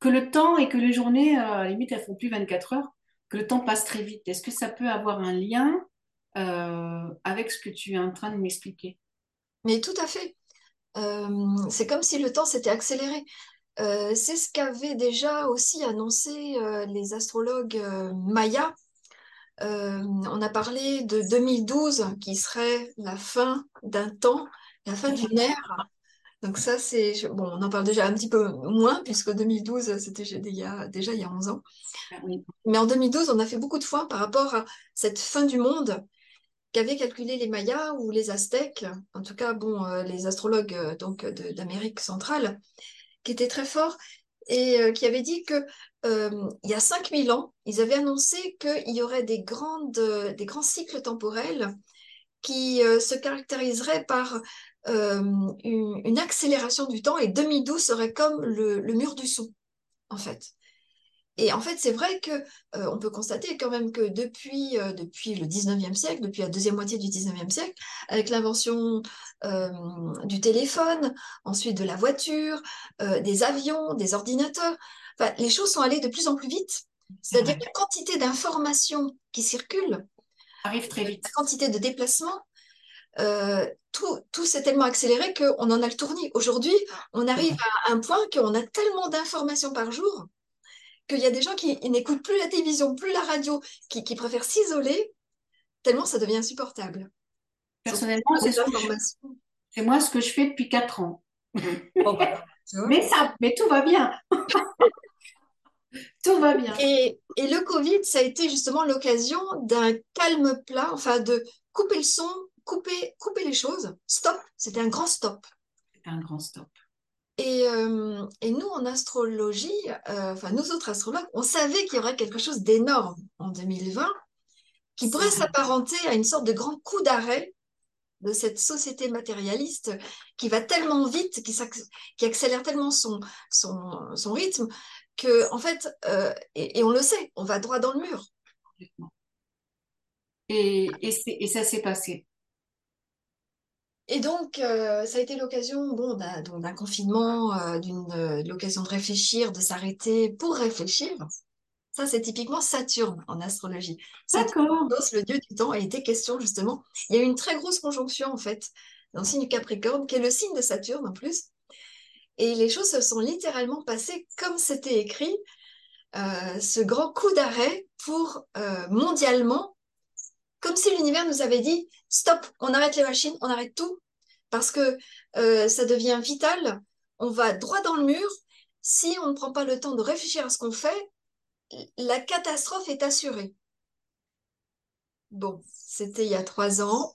que le temps et que les journées, euh, à la limite, elles font plus 24 heures, que le temps passe très vite. Est-ce que ça peut avoir un lien euh, avec ce que tu es en train de m'expliquer? Mais tout à fait. Euh, c'est comme si le temps s'était accéléré. Euh, c'est ce qu'avaient déjà aussi annoncé euh, les astrologues euh, mayas. On a parlé de 2012 qui serait la fin d'un temps, la fin d'une ère. Donc ça, c'est... Bon, on en parle déjà un petit peu moins, puisque 2012, c'était déjà, il y a- déjà il y a 11 ans. Oui, Mais en 2012, on a fait beaucoup de fois par rapport à cette fin du monde qu'avaient calculé les Mayas ou les Aztèques, en tout cas, bon, euh, les astrologues euh, donc de- d'Amérique centrale, qui étaient très forts et euh, qui avaient dit que euh, il y a 5000 ans, ils avaient annoncé qu'il y aurait des euh, grands cycles temporels qui euh, se caractériseraient par euh, une, accélération du temps et 2012 serait comme le mur du son, en fait. Et en fait, c'est vrai que euh, on peut constater quand même que depuis, euh, depuis le 19e siècle, depuis la deuxième moitié du 19e siècle, avec l'invention euh, du téléphone, ensuite de la voiture, des avions, des ordinateurs, les choses sont allées de plus en plus vite. c'est C'est-à-dire vrai. la quantité d'informations qui circulent, Arrive très la vite. quantité de déplacements, tout, tout s'est tellement accéléré qu'on en a le tournis. Aujourd'hui, on arrive à un point qu'on a tellement d'informations par jour qu'il y a des gens qui n'écoutent plus la télévision, plus la radio, qui, qui préfèrent s'isoler, tellement ça devient insupportable. Personnellement, c'est ce je- moi ce que je fais depuis 4 ans. Bon, bah. Mais ça, mais tout va bien. Tout va bien. Et, et le Covid, ça a été justement l'occasion d'un calme plat, enfin de couper le son, couper, couper les choses. Stop, c'était un grand stop. C'est un grand stop. Et, euh, et nous, en astrologie, euh, enfin nous autres astrologues, on savait qu'il y aurait quelque chose d'énorme en 2020 qui pourrait s'apparenter à une sorte de grand coup d'arrêt de cette société matérialiste qui va tellement vite, qui, accélère tellement son, son, son rythme, que en fait, euh, et, et on le sait, on va droit dans le mur. Et ça s'est passé. Et donc, euh, ça a été l'occasion bon, d'un donc d'un confinement, euh, d'une euh, de l'occasion de réfléchir, de s'arrêter pour réfléchir. Ça, c'est typiquement Saturne en astrologie. Saturne, le dieu du temps, a été question justement. Il y a eu une très grosse conjonction en fait dans le signe du Capricorne, qui est le signe de Saturne en plus. Et les choses se sont littéralement passées comme c'était écrit, euh, ce grand coup d'arrêt pour mondialement, comme si l'univers nous avait dit, stop, on arrête les machines, on arrête tout, parce que euh, ça devient vital, on va droit dans le mur, si on ne prend pas le temps de réfléchir à ce qu'on fait, la catastrophe est assurée. Bon, c'était il y a trois ans,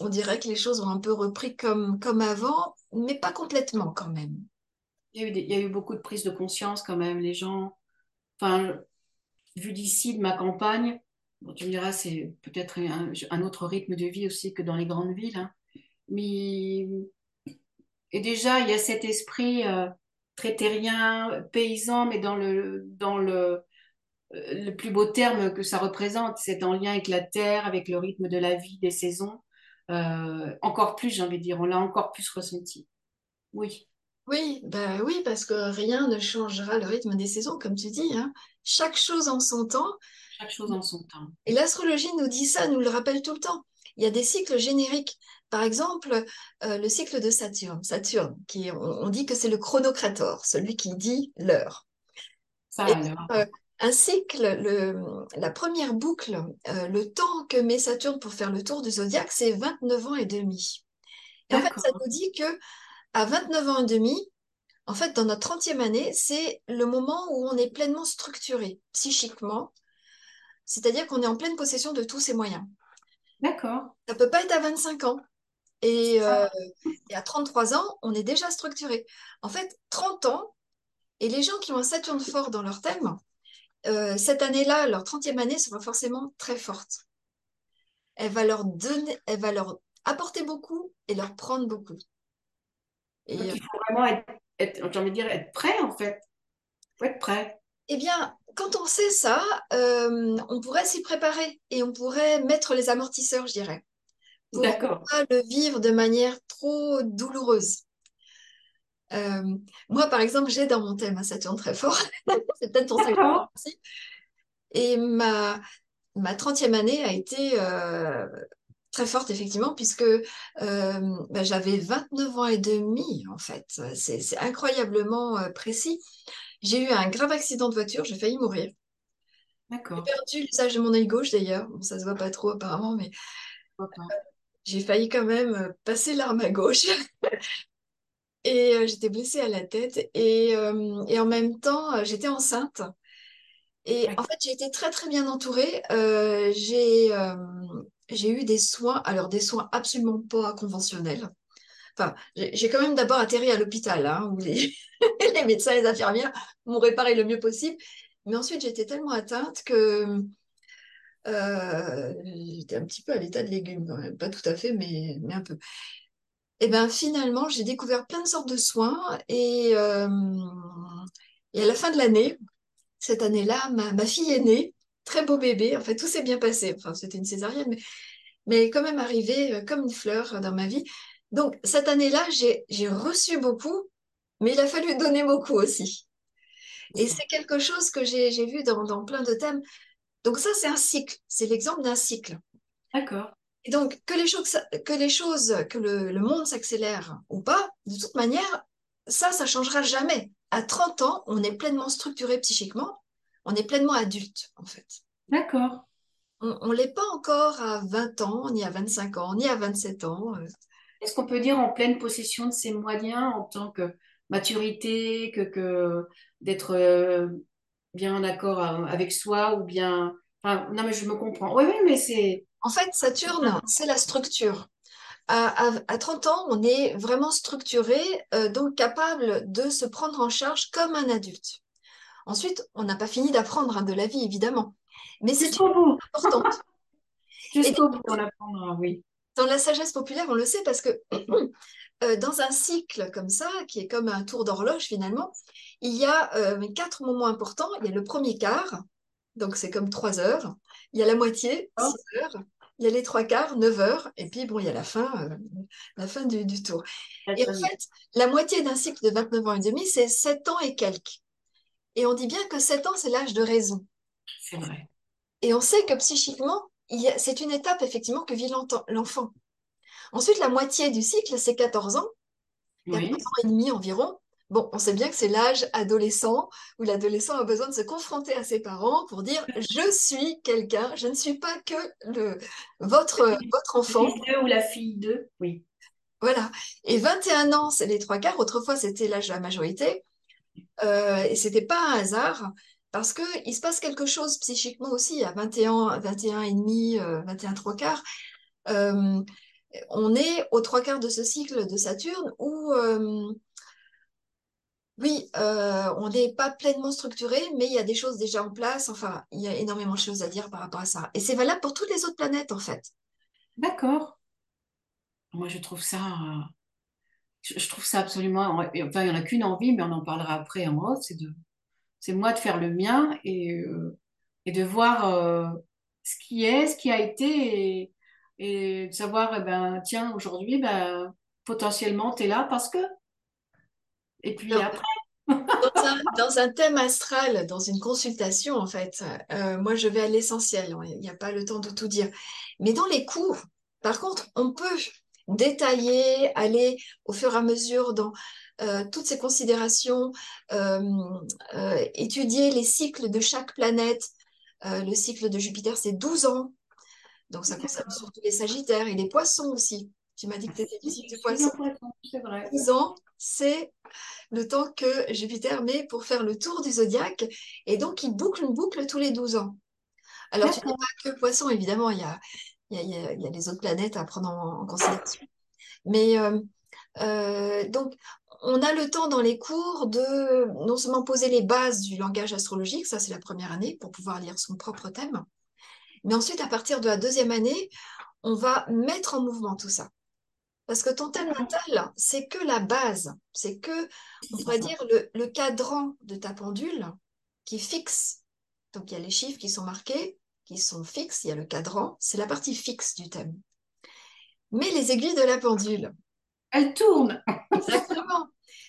on dirait que les choses ont un peu repris comme, comme avant, mais pas complètement quand même. Il y a eu il y a eu beaucoup de prise de conscience quand même. Les gens, enfin, vu d'ici, de ma campagne, tu me diras, c'est peut-être un, un autre rythme de vie aussi que dans les grandes villes. hein. Mais, et déjà, il y a cet esprit euh, très terrien, paysan, mais dans le, dans le, euh, le plus beau terme que ça représente, c'est en lien avec la terre, avec le rythme de la vie, des saisons. Euh, encore plus, j'ai envie de dire, on l'a encore plus ressenti. Oui, Oui, bah oui, parce que rien ne changera le rythme des saisons, comme tu dis, hein. Chaque chose en son temps. Chaque chose en son temps. Et l'astrologie nous dit ça, nous le rappelle tout le temps. Il y a des cycles génériques. Par exemple, euh, le cycle de Saturne. Saturne, qui, on, on dit que c'est le chronocrator, celui qui dit l'heure. Ça euh, un cycle, le- la première boucle, euh, le temps que met Saturne pour faire le tour du zodiaque, c'est 29 ans et demi. Et en fait, ça nous dit que à 29 ans et demi, en fait, dans notre 30e année, c'est le moment où on est pleinement structuré psychiquement, c'est-à-dire qu'on est en pleine possession de tous ses moyens. d'accord. Ça peut pas être à 25 ans. Et, euh, et à 33 ans, on est déjà structuré. En fait, 30 ans, et les gens qui ont un Saturne fort dans leur thème, euh, cette année-là, leur 30e année sera forcément très forte. Elle va leur donner, elle va leur apporter beaucoup et leur prendre beaucoup. Et Donc euh, il faut vraiment être, être- j'ai envie de dire, être prêt en fait. Faut être prêt. eh bien, quand on sait ça, euh, on pourrait s'y préparer et on pourrait mettre les amortisseurs, je dirais, pour ne pas le vivre de manière trop douloureuse. Euh, moi, par exemple, j'ai dans mon thème un Saturne très fort. C'est peut-être pour ça que aussi. Et ma, ma 30e année a été euh, très forte, effectivement, puisque bah, j'avais 29 ans et demi, en fait. C'est incroyablement précis. J'ai eu un grave accident de voiture, j'ai failli mourir. J'ai perdu l'usage de mon œil gauche, d'ailleurs. Bon, ça se voit pas trop, apparemment, mais pas. j'ai failli quand même euh, passer l'arme à gauche. Et euh, j'étais blessée à la tête. Et, euh, et en même temps, euh, j'étais enceinte. Et en fait, j'ai été très très bien entourée. Euh, euh, j'ai eu des soins, alors des soins absolument pas conventionnels. J'ai quand même d'abord atterri à l'hôpital, hein, où les, médecins et les infirmières m'ont réparé le mieux possible. Mais ensuite, j'étais tellement atteinte que euh, j'étais un petit peu à l'état de légume, quand même. Pas tout à fait, mais, un peu. Et ben finalement, j'ai découvert plein de sortes de soins et, euh, à la fin de l'année, cette année-là, ma, fille est née, très beau bébé. En fait, tout s'est bien passé. Enfin, c'était une césarienne, mais, mais quand même arrivée euh, comme une fleur dans ma vie. Donc, cette année-là, j'ai, reçu beaucoup, mais il a fallu donner beaucoup aussi. Et c'est quelque chose que j'ai, j'ai vu dans, dans plein de thèmes. Donc, ça, c'est un cycle. C'est l'exemple d'un cycle. D'accord. Et donc, que les choses, que les choses, que le, le monde s'accélère ou pas, de toute manière, ça, ça changera jamais. À 30 ans, on est pleinement structuré psychiquement, on est pleinement adulte, en fait. D'accord. On ne l'est pas encore à 20 ans, ni à 25 ans, ni à 27 ans. Est-ce qu'on peut dire en pleine possession de ses moyens en tant que maturité, que, que d'être euh, bien en accord euh, avec soi ou bien... Enfin, non, mais je me comprends. Oui, oui, mais c'est... En fait, Saturne, c'est la structure. À, à- à 30 ans, on est vraiment structuré, euh, donc capable de se prendre en charge comme un adulte. Ensuite, on n'a pas fini d'apprendre hein, de la vie, évidemment, mais c'est une Jusqu'au bout. chose importante. Et Jusqu'au bout, on apprendra, oui. Dans la sagesse populaire, on le sait parce que euh, dans un cycle comme ça, qui est comme un tour d'horloge finalement, il y a euh, quatre moments importants. Il y a le premier quart, donc c'est comme trois heures. Il y a la moitié, Oh, six heures. Il y a les trois quarts, neuf heures. Et puis, bon, il y a la fin, euh, la fin du, du tour. Et en fait, la moitié d'un cycle de 29 ans et demi, c'est 7 ans et quelques. Et on dit bien que 7 ans, c'est l'âge de raison. C'est vrai. Et on sait que psychiquement, c'est une étape effectivement que vit l'enfant. Ensuite, la moitié du cycle, c'est 14 ans, 14 Oui. ans et demi environ. Bon, on sait bien que c'est l'âge adolescent où l'adolescent a besoin de se confronter à ses parents pour dire je suis quelqu'un, je ne suis pas que le, votre, votre Le enfant. fils d'eux ou la fille d'eux, oui. Voilà. Et 21 ans, c'est les trois quarts. Autrefois, c'était l'âge de la majorité. Euh, et c'était pas un hasard parce que il se passe quelque chose psychiquement aussi. À 21, 21 et demi, euh, 21 trois quarts, euh, on est aux trois quarts de ce cycle de Saturne où euh, oui, euh, on n'est pas pleinement structuré, mais il y a des choses déjà en place. Enfin, il y a énormément de choses à dire par rapport à ça. Et c'est valable pour toutes les autres planètes, en fait. D'accord. Moi, je trouve ça, euh, je trouve ça absolument. Enfin, il n'y en a qu'une envie, mais on en parlera après en off. C'est de, c'est moi de faire le mien et, euh, et de voir euh, ce qui est, ce qui a été et, et de savoir, eh ben, tiens, aujourd'hui, ben, potentiellement, tu es là parce que. Et puis après, dans un, dans un thème astral, dans une consultation, en fait, euh, moi, je vais à l'essentiel. Il n'y a pas le temps de tout dire. Mais dans les cours, par contre, on peut détailler, aller au fur et à mesure dans toutes ces considérations, étudier les cycles de chaque planète. le cycle de Jupiter, c'est 12 ans. Donc, ça concerne surtout les Sagittaires et les Poissons aussi. Tu m'as dit que tu étais du cycle du Poisson. C'est vrai. 12 ans, c'est le temps que Jupiter met pour faire le tour du zodiaque. Et donc, il boucle une boucle tous les 12 ans. Alors, tu n'as pas que Poisson, évidemment, il y a, il y a, il y a les autres planètes à prendre en, considération. Mais euh, euh, donc, on a le temps dans les cours de non seulement poser les bases du langage astrologique, ça c'est la première année, pour pouvoir lire son propre thème, mais ensuite, à partir de la deuxième année, on va mettre en mouvement tout ça. Parce que ton thème natal, c'est que la base, c'est que, on pourrait dire, le, le, cadran de ta pendule qui fixe. Donc, il y a les chiffres qui sont marqués, qui sont fixes, il y a le cadran, c'est la partie fixe du thème. Mais les aiguilles de la pendule, elles tournent. Exactement.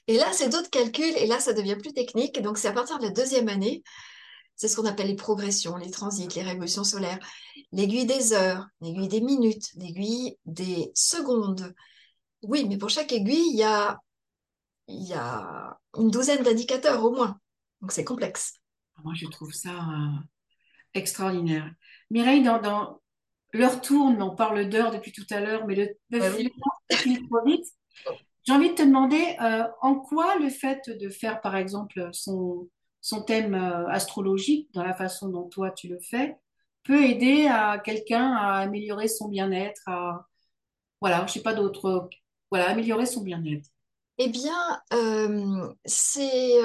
Et là, c'est d'autres calculs, et là, ça devient plus technique. Donc, c'est à partir de la deuxième année, c'est ce qu'on appelle les progressions, les transits, les révolutions solaires, l'aiguille des heures, l'aiguille des minutes, l'aiguille des secondes, oui, mais pour chaque aiguille, il y a, il y a une douzaine d'indicateurs au moins. Donc c'est complexe. Moi, je trouve ça euh, extraordinaire. Mireille, dans, l'heure tourne, on parle d'heure depuis tout à l'heure, mais le, le trop vite. J'ai envie de te demander euh, en quoi le fait de faire, par exemple, son, son thème euh, astrologique, dans la façon dont toi tu le fais, peut aider à quelqu'un à améliorer son bien-être, à voilà, je sais pas d'autres voilà, améliorer son bien-être? Eh bien, euh, c'est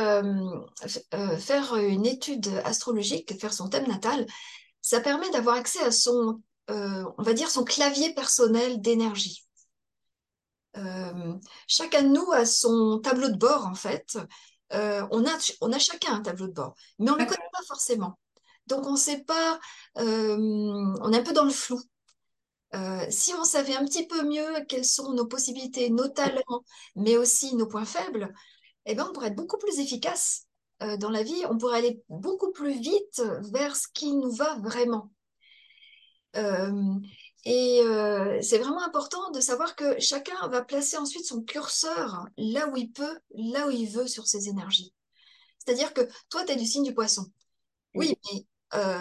faire une étude astrologique, faire son thème natal, ça permet d'avoir accès à son, on va dire, son clavier personnel d'énergie. Chacun de nous a son tableau de bord, en fait. on, a, on a chacun un tableau de bord, mais on ne le connaît pas forcément. Donc, on ne sait pas, on est un peu dans le flou. Euh, si on savait un petit peu mieux quelles sont nos possibilités, nos talents, mais aussi nos points faibles, eh ben, on pourrait être beaucoup plus efficace euh, dans la vie, on pourrait aller beaucoup plus vite vers ce qui nous va vraiment. Euh, et c'est vraiment important de savoir que chacun va placer ensuite son curseur là où il peut, là où il veut sur ses énergies. C'est-à-dire que toi, tu es du signe du poisson. Oui, mais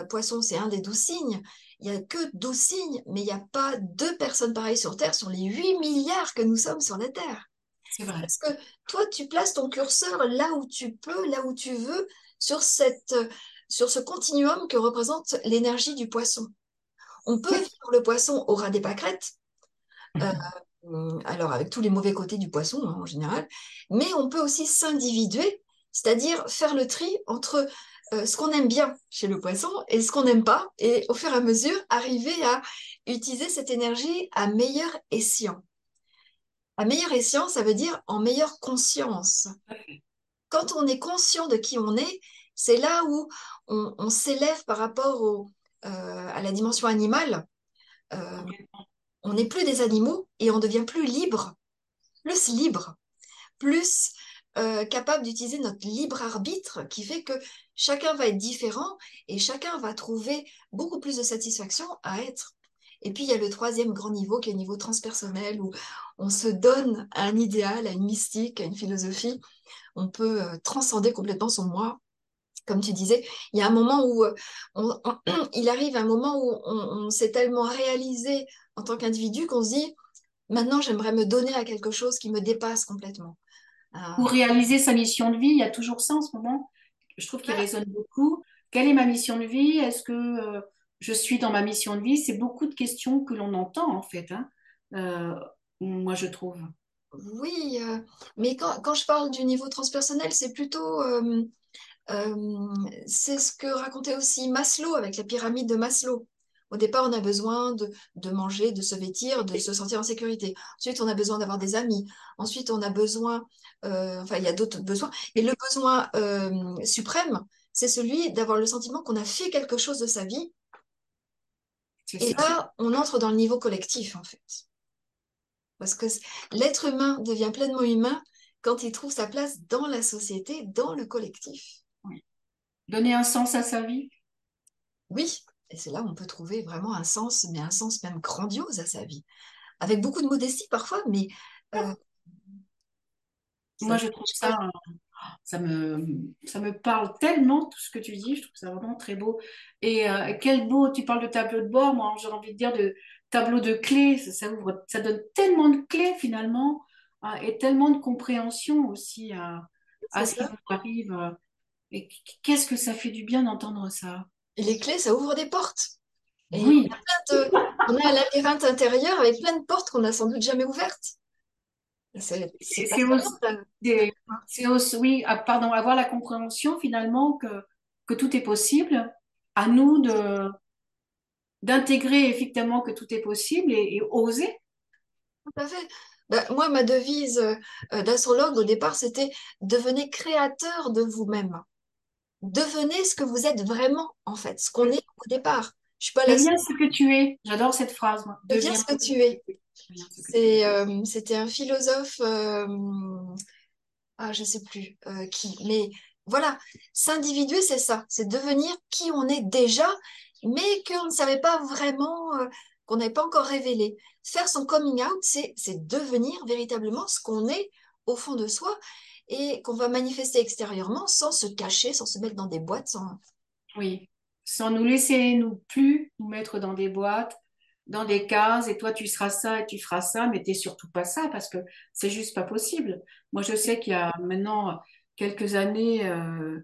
poisson, c'est un des douze signes il n'y a que 12 signes, mais il n'y a pas deux personnes pareilles sur Terre sur les 8 milliards que nous sommes sur la Terre. C'est vrai. Parce que toi, tu places ton curseur là où tu peux, là où tu veux, sur, cette, sur ce continuum que représente l'énergie du poisson. On peut vivre le poisson au ras des pâquerettes, euh, alors avec tous les mauvais côtés du poisson hein, en général, mais on peut aussi s'individuer, c'est-à-dire faire le tri entre euh, ce qu'on aime bien chez le poisson et ce qu'on n'aime pas, et au fur et à mesure, arriver à utiliser cette énergie à meilleur escient. À meilleur escient, ça veut dire en meilleure conscience. Quand on est conscient de qui on est, c'est là où on, s'élève par rapport au, à la dimension animale. Euh, on n'est plus des animaux et on devient plus libre, plus libre, plus capable d'utiliser notre libre arbitre qui fait que chacun va être différent et chacun va trouver beaucoup plus de satisfaction à être. Et puis, il y a le troisième grand niveau qui est le niveau transpersonnel où on se donne à un idéal, à une mystique, à une philosophie. On peut euh, transcender complètement son moi. Comme tu disais, il y a un moment où euh, il arrive un moment où on, s'est tellement réalisé en tant qu'individu qu'on se dit maintenant j'aimerais me donner à quelque chose qui me dépasse complètement. Pour réaliser sa mission de vie, il y a toujours ça en ce moment je trouve qu'il résonne beaucoup. Quelle est ma mission de vie? Est-ce que euh, je suis dans ma mission de vie? C'est beaucoup de questions que l'on entend en fait. Hein. Euh, moi, je trouve. Oui, euh, mais quand, quand, je parle du niveau transpersonnel, c'est plutôt c'est ce que racontait aussi Maslow avec la pyramide de Maslow. Au départ, on a besoin de, de, manger, de se vêtir, de se sentir en sécurité. Ensuite, on a besoin d'avoir des amis. Ensuite, on a besoin euh, enfin il y a d'autres besoins, mais le besoin euh, suprême, c'est celui d'avoir le sentiment qu'on a fait quelque chose de sa vie. Et là, on entre dans le niveau collectif, en fait. Parce que l'être humain devient pleinement humain quand il trouve sa place dans la société, dans le collectif. Donner un sens à sa vie? Oui, et c'est là où on peut trouver vraiment un sens, mais un sens même grandiose à sa vie. Avec beaucoup de modestie parfois, mais euh, Moi, je trouve ça, ça me, ça me parle tellement, tout ce que tu dis. Je trouve ça vraiment très beau. Et euh, quel beau, tu parles de tableau de bord. Moi, j'ai envie de dire de tableau de clés. Ça, ouvre, ça donne tellement de clés finalement hein, et tellement de compréhension aussi à, à ce qui vous arrive. Et qu'est-ce que ça fait du bien d'entendre ça? Les clés, ça ouvre des portes. oui. On a, un labyrinthe intérieur avec plein de portes qu'on n'a sans doute jamais ouvertes. C'est aussi, oui, ah, pardon, avoir la compréhension finalement que, que tout est possible. À nous de d'intégrer effectivement que tout est possible et, oser. Tout à fait. Ben, moi, ma devise euh, d'astrologue au départ, c'était devenez créateur de vous-même. Devenez ce que vous êtes vraiment, en fait, ce qu'on est au départ. Je suis pas Deviens ce que tu es. J'adore cette phrase. Deviens, ce que tu es. Euh, c'était un philosophe, euh, ah, je sais plus euh, qui, mais voilà, s'individuer, c'est ça, c'est devenir qui on est déjà, mais qu'on ne savait pas vraiment, qu'on n'avait pas encore révélé. Faire son coming out, c'est devenir véritablement ce qu'on est au fond de soi et qu'on va manifester extérieurement sans se cacher, sans se mettre dans des boîtes. Sans... Oui, sans nous laisser nous plus nous mettre dans des boîtes, dans des cases, et toi tu seras ça et tu feras ça, mais t'es surtout pas ça parce que c'est juste pas possible. Moi je sais qu'il y a maintenant quelques années euh,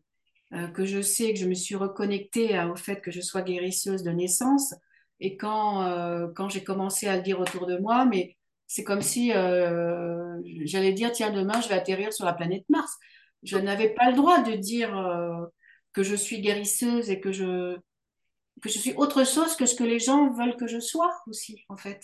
euh, que je sais que je me suis reconnectée au fait que je sois guérisseuse de naissance, et quand euh, quand j'ai commencé à le dire autour de moi, mais c'est comme si j'allais dire tiens demain je vais atterrir sur la planète Mars. Je n'avais pas le droit de dire que je suis guérisseuse et que je, que je suis autre chose que ce que les gens veulent que je sois aussi, en fait.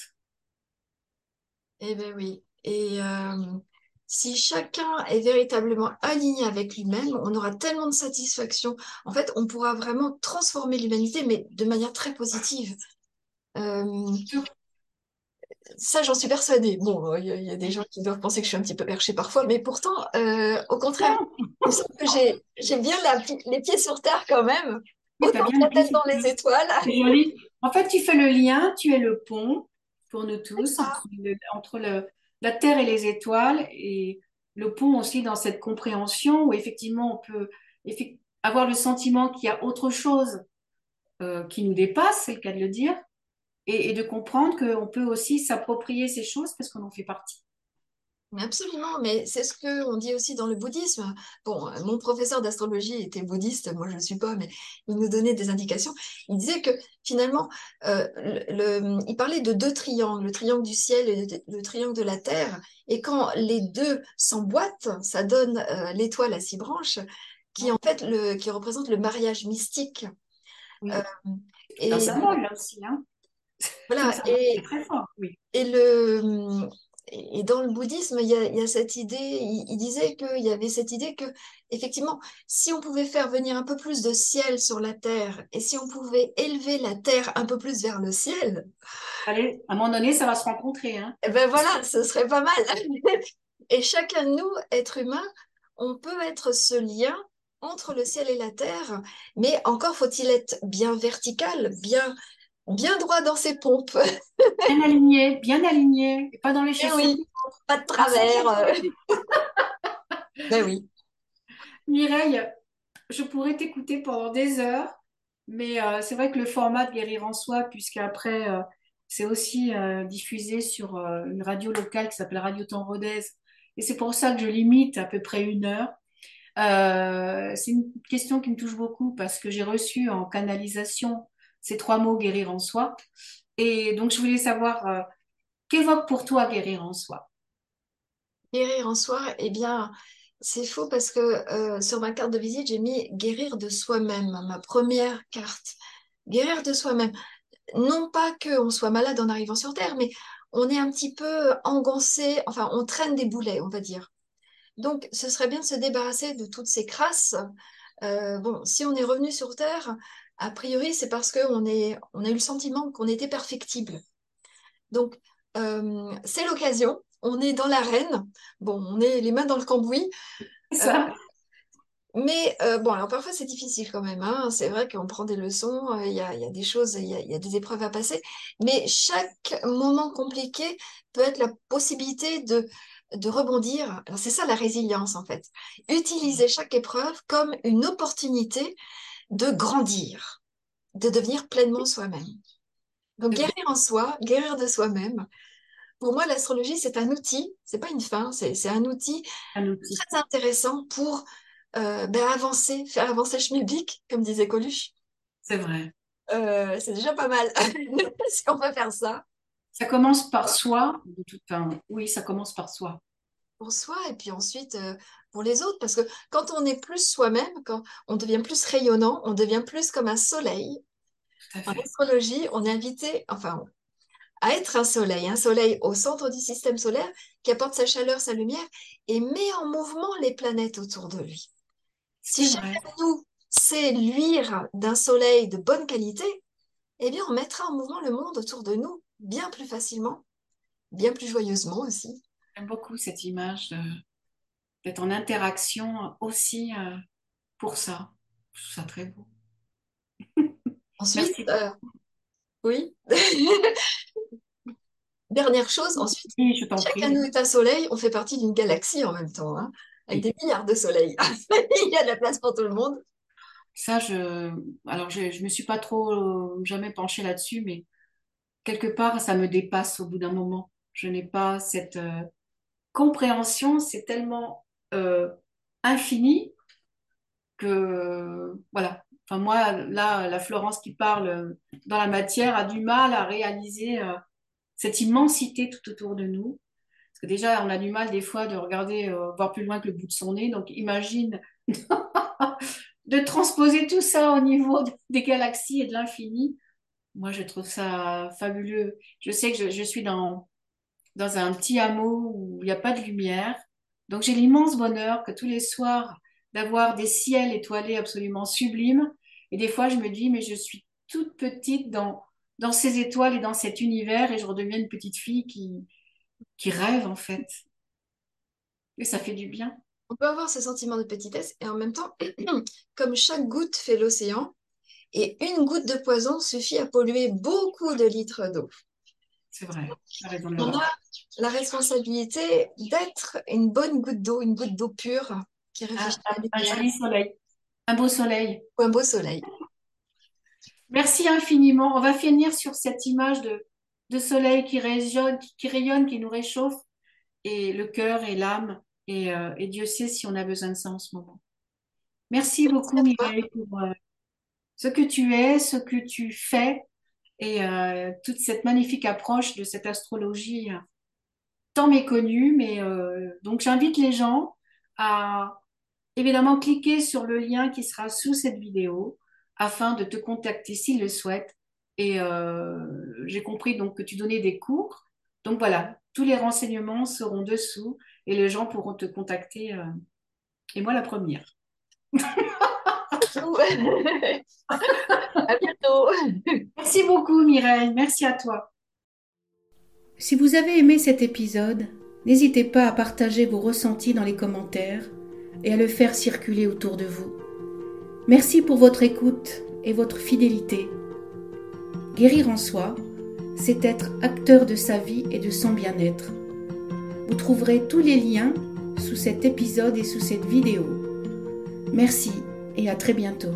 Eh bien oui. Et euh, si chacun est véritablement aligné avec lui-même, on aura tellement de satisfaction. En fait, on pourra vraiment transformer l'humanité, mais de manière très positive. Euh, ça, j'en suis persuadée. Bon, il y, a des gens qui doivent penser que je suis un petit peu perchée parfois, mais pourtant, euh, au contraire, j'ai bien les pieds sur terre quand même. Autant la tête dans les étoiles. En fait, tu fais le lien, tu es le pont pour nous tous entre, la terre et les étoiles et le pont aussi dans cette compréhension où effectivement on peut avoir le sentiment qu'il y a autre chose euh, qui nous dépasse, c'est le cas de le dire, et, de comprendre qu'on peut aussi s'approprier ces choses parce qu'on en fait partie. Absolument, mais c'est ce qu'on dit aussi dans le bouddhisme. Bon, mon professeur d'astrologie était bouddhiste, moi je ne suis pas, mais il nous donnait des indications. Il disait que finalement, euh, le, il parlait de deux triangles, le triangle du ciel et le, triangle de la terre. Et quand les deux s'emboîtent, ça donne euh, l'étoile à six branches, qui en fait le, qui représente le mariage mystique. Oui. Euh, et, là aussi, hein voilà, et, et, le, et dans le bouddhisme, il y a, cette idée, il, disait qu'il y avait cette idée que, effectivement, si on pouvait faire venir un peu plus de ciel sur la terre et si on pouvait élever la terre un peu plus vers le ciel. Allez, à un moment donné, ça va se rencontrer. Hein. Et eh ben voilà, ce serait pas mal. et chacun de nous, êtres humains, on peut être ce lien entre le ciel et la terre, mais encore faut-il être bien vertical, bien bien droit dans ses pompes. bien aligné, bien aligné, et pas dans les eh chaussures. pas de travers. Euh. ben oui. Mireille, je pourrais t'écouter pendant des heures, mais euh, c'est vrai que le format de Guérir en soi, puisqu'après, euh, c'est aussi diffusé sur une radio locale qui s'appelle Radio Temps Rodez, et c'est pour ça que je limite à peu près une heure. c'est une question qui me touche beaucoup parce que j'ai reçu en canalisation ces trois mots guérir en soi. Et donc, je voulais savoir, euh, qu'évoque pour toi guérir en soi? Guérir en soi, eh bien, c'est faux parce que euh, sur ma carte de visite, j'ai mis guérir de soi-même, ma première carte. Guérir de soi-même. Non pas qu'on soit malade en arrivant sur Terre, mais on est un petit peu engoncé, enfin, on traîne des boulets, on va dire. Donc, ce serait bien de se débarrasser de toutes ces crasses. Euh, bon, si on est revenu sur Terre, a priori, c'est parce qu'on on a eu le sentiment qu'on était perfectible. Donc, euh, c'est l'occasion. On est dans l'arène. Bon, on est les mains dans le cambouis. Ça. Euh, Mais euh, bon, alors parfois c'est difficile quand même. hein. C'est vrai qu'on prend des leçons, il y a, y a des choses, il y a, il y a des épreuves à passer. Mais chaque moment compliqué peut être la possibilité de, de rebondir. Alors c'est ça la résilience en fait. Utiliser chaque épreuve comme une opportunité de grandir, de devenir pleinement soi-même. Donc guérir en soi, guérir de soi-même. Pour moi, l'astrologie, c'est un outil, c'est pas une fin, c'est un outil Un outil. très intéressant pour euh, ben, avancer, faire avancer schmilblick, comme disait Coluche. C'est vrai. Euh, c'est déjà pas mal si on peut faire ça Ça commence par soi. De toute, enfin, oui, ça commence par soi. Pour soi et puis ensuite euh, pour les autres. Parce que quand on est plus soi-même, quand on devient plus rayonnant, on devient plus comme un soleil. En astrologie, on est invité, enfin, à être un soleil, un soleil au centre du système solaire qui apporte sa chaleur, sa lumière et met en mouvement les planètes autour de lui. Si chacun de nous sait luire d'un soleil de bonne qualité, eh bien, on mettra en mouvement le monde autour de nous bien plus facilement, bien plus joyeusement aussi. J'aime beaucoup cette image d'être en interaction aussi euh, pour ça. Je trouve ça très beau. Ensuite, euh, oui. Dernière chose, ensuite, Oui, je chacun nous est un soleil, on fait partie d'une galaxie en même temps, hein, avec Oui. des milliards de soleils. Il y a de la place pour tout le monde. Ça, je, alors je, je me suis pas trop euh, jamais penchée là-dessus, mais quelque part, ça me dépasse au bout d'un moment. Je n'ai pas cette euh, compréhension, c'est tellement euh, infini que, voilà. Enfin, moi, là, la Florence qui parle euh, dans la matière a du mal à réaliser euh, cette immensité tout autour de nous. Parce que déjà, on a du mal des fois de regarder, voir plus loin que le bout de son nez. Donc, imagine de transposer tout ça au niveau des galaxies et de l'infini. Moi, je trouve ça fabuleux. Je sais que je suis dans, dans un petit hameau où il n'y a pas de lumière. Donc, j'ai l'immense bonheur que tous les soirs, d'avoir des ciels étoilés absolument sublimes. Et des fois, je me dis, mais je suis toute petite dans, dans ces étoiles et dans cet univers et je redeviens une petite fille qui, qui rêve, en fait. Et ça fait du bien. On peut avoir ce sentiment de petitesse et en même temps, comme chaque goutte fait l'océan, et une goutte de poison suffit à polluer beaucoup de litres d'eau. C'est vrai. On a la responsabilité d'être une bonne goutte d'eau, une goutte d'eau pure qui Un, réfléchit un- la un joli soleil. Un beau soleil. ou un beau soleil. Merci infiniment. On va finir sur cette image de, de soleil qui rayonne, qui, qui rayonne, qui nous réchauffe, et le cœur et l'âme. Et, euh, et Dieu sait si on a besoin de ça en ce moment. Merci beaucoup, à. Mireille, pour euh, ce que tu es, ce que tu fais, et euh, toute cette magnifique approche de cette astrologie euh, tant méconnue. Mais euh, donc, j'invite les gens à évidemment cliquer sur le lien qui sera sous cette vidéo afin de te contacter s'ils le souhaitent. Et j'ai compris donc que tu donnais des cours. Donc voilà, tous les renseignements seront dessous et les gens pourront te contacter. et moi la première. À bientôt. Merci beaucoup Mireille, merci à toi. Si vous avez aimé cet épisode, n'hésitez pas à partager vos ressentis dans les commentaires et à le faire circuler autour de vous. Merci pour votre écoute et votre fidélité. Guérir en soi, c'est être acteur de sa vie et de son bien-être. Vous trouverez tous les liens sous cet épisode et sous cette vidéo. Merci et à très bientôt.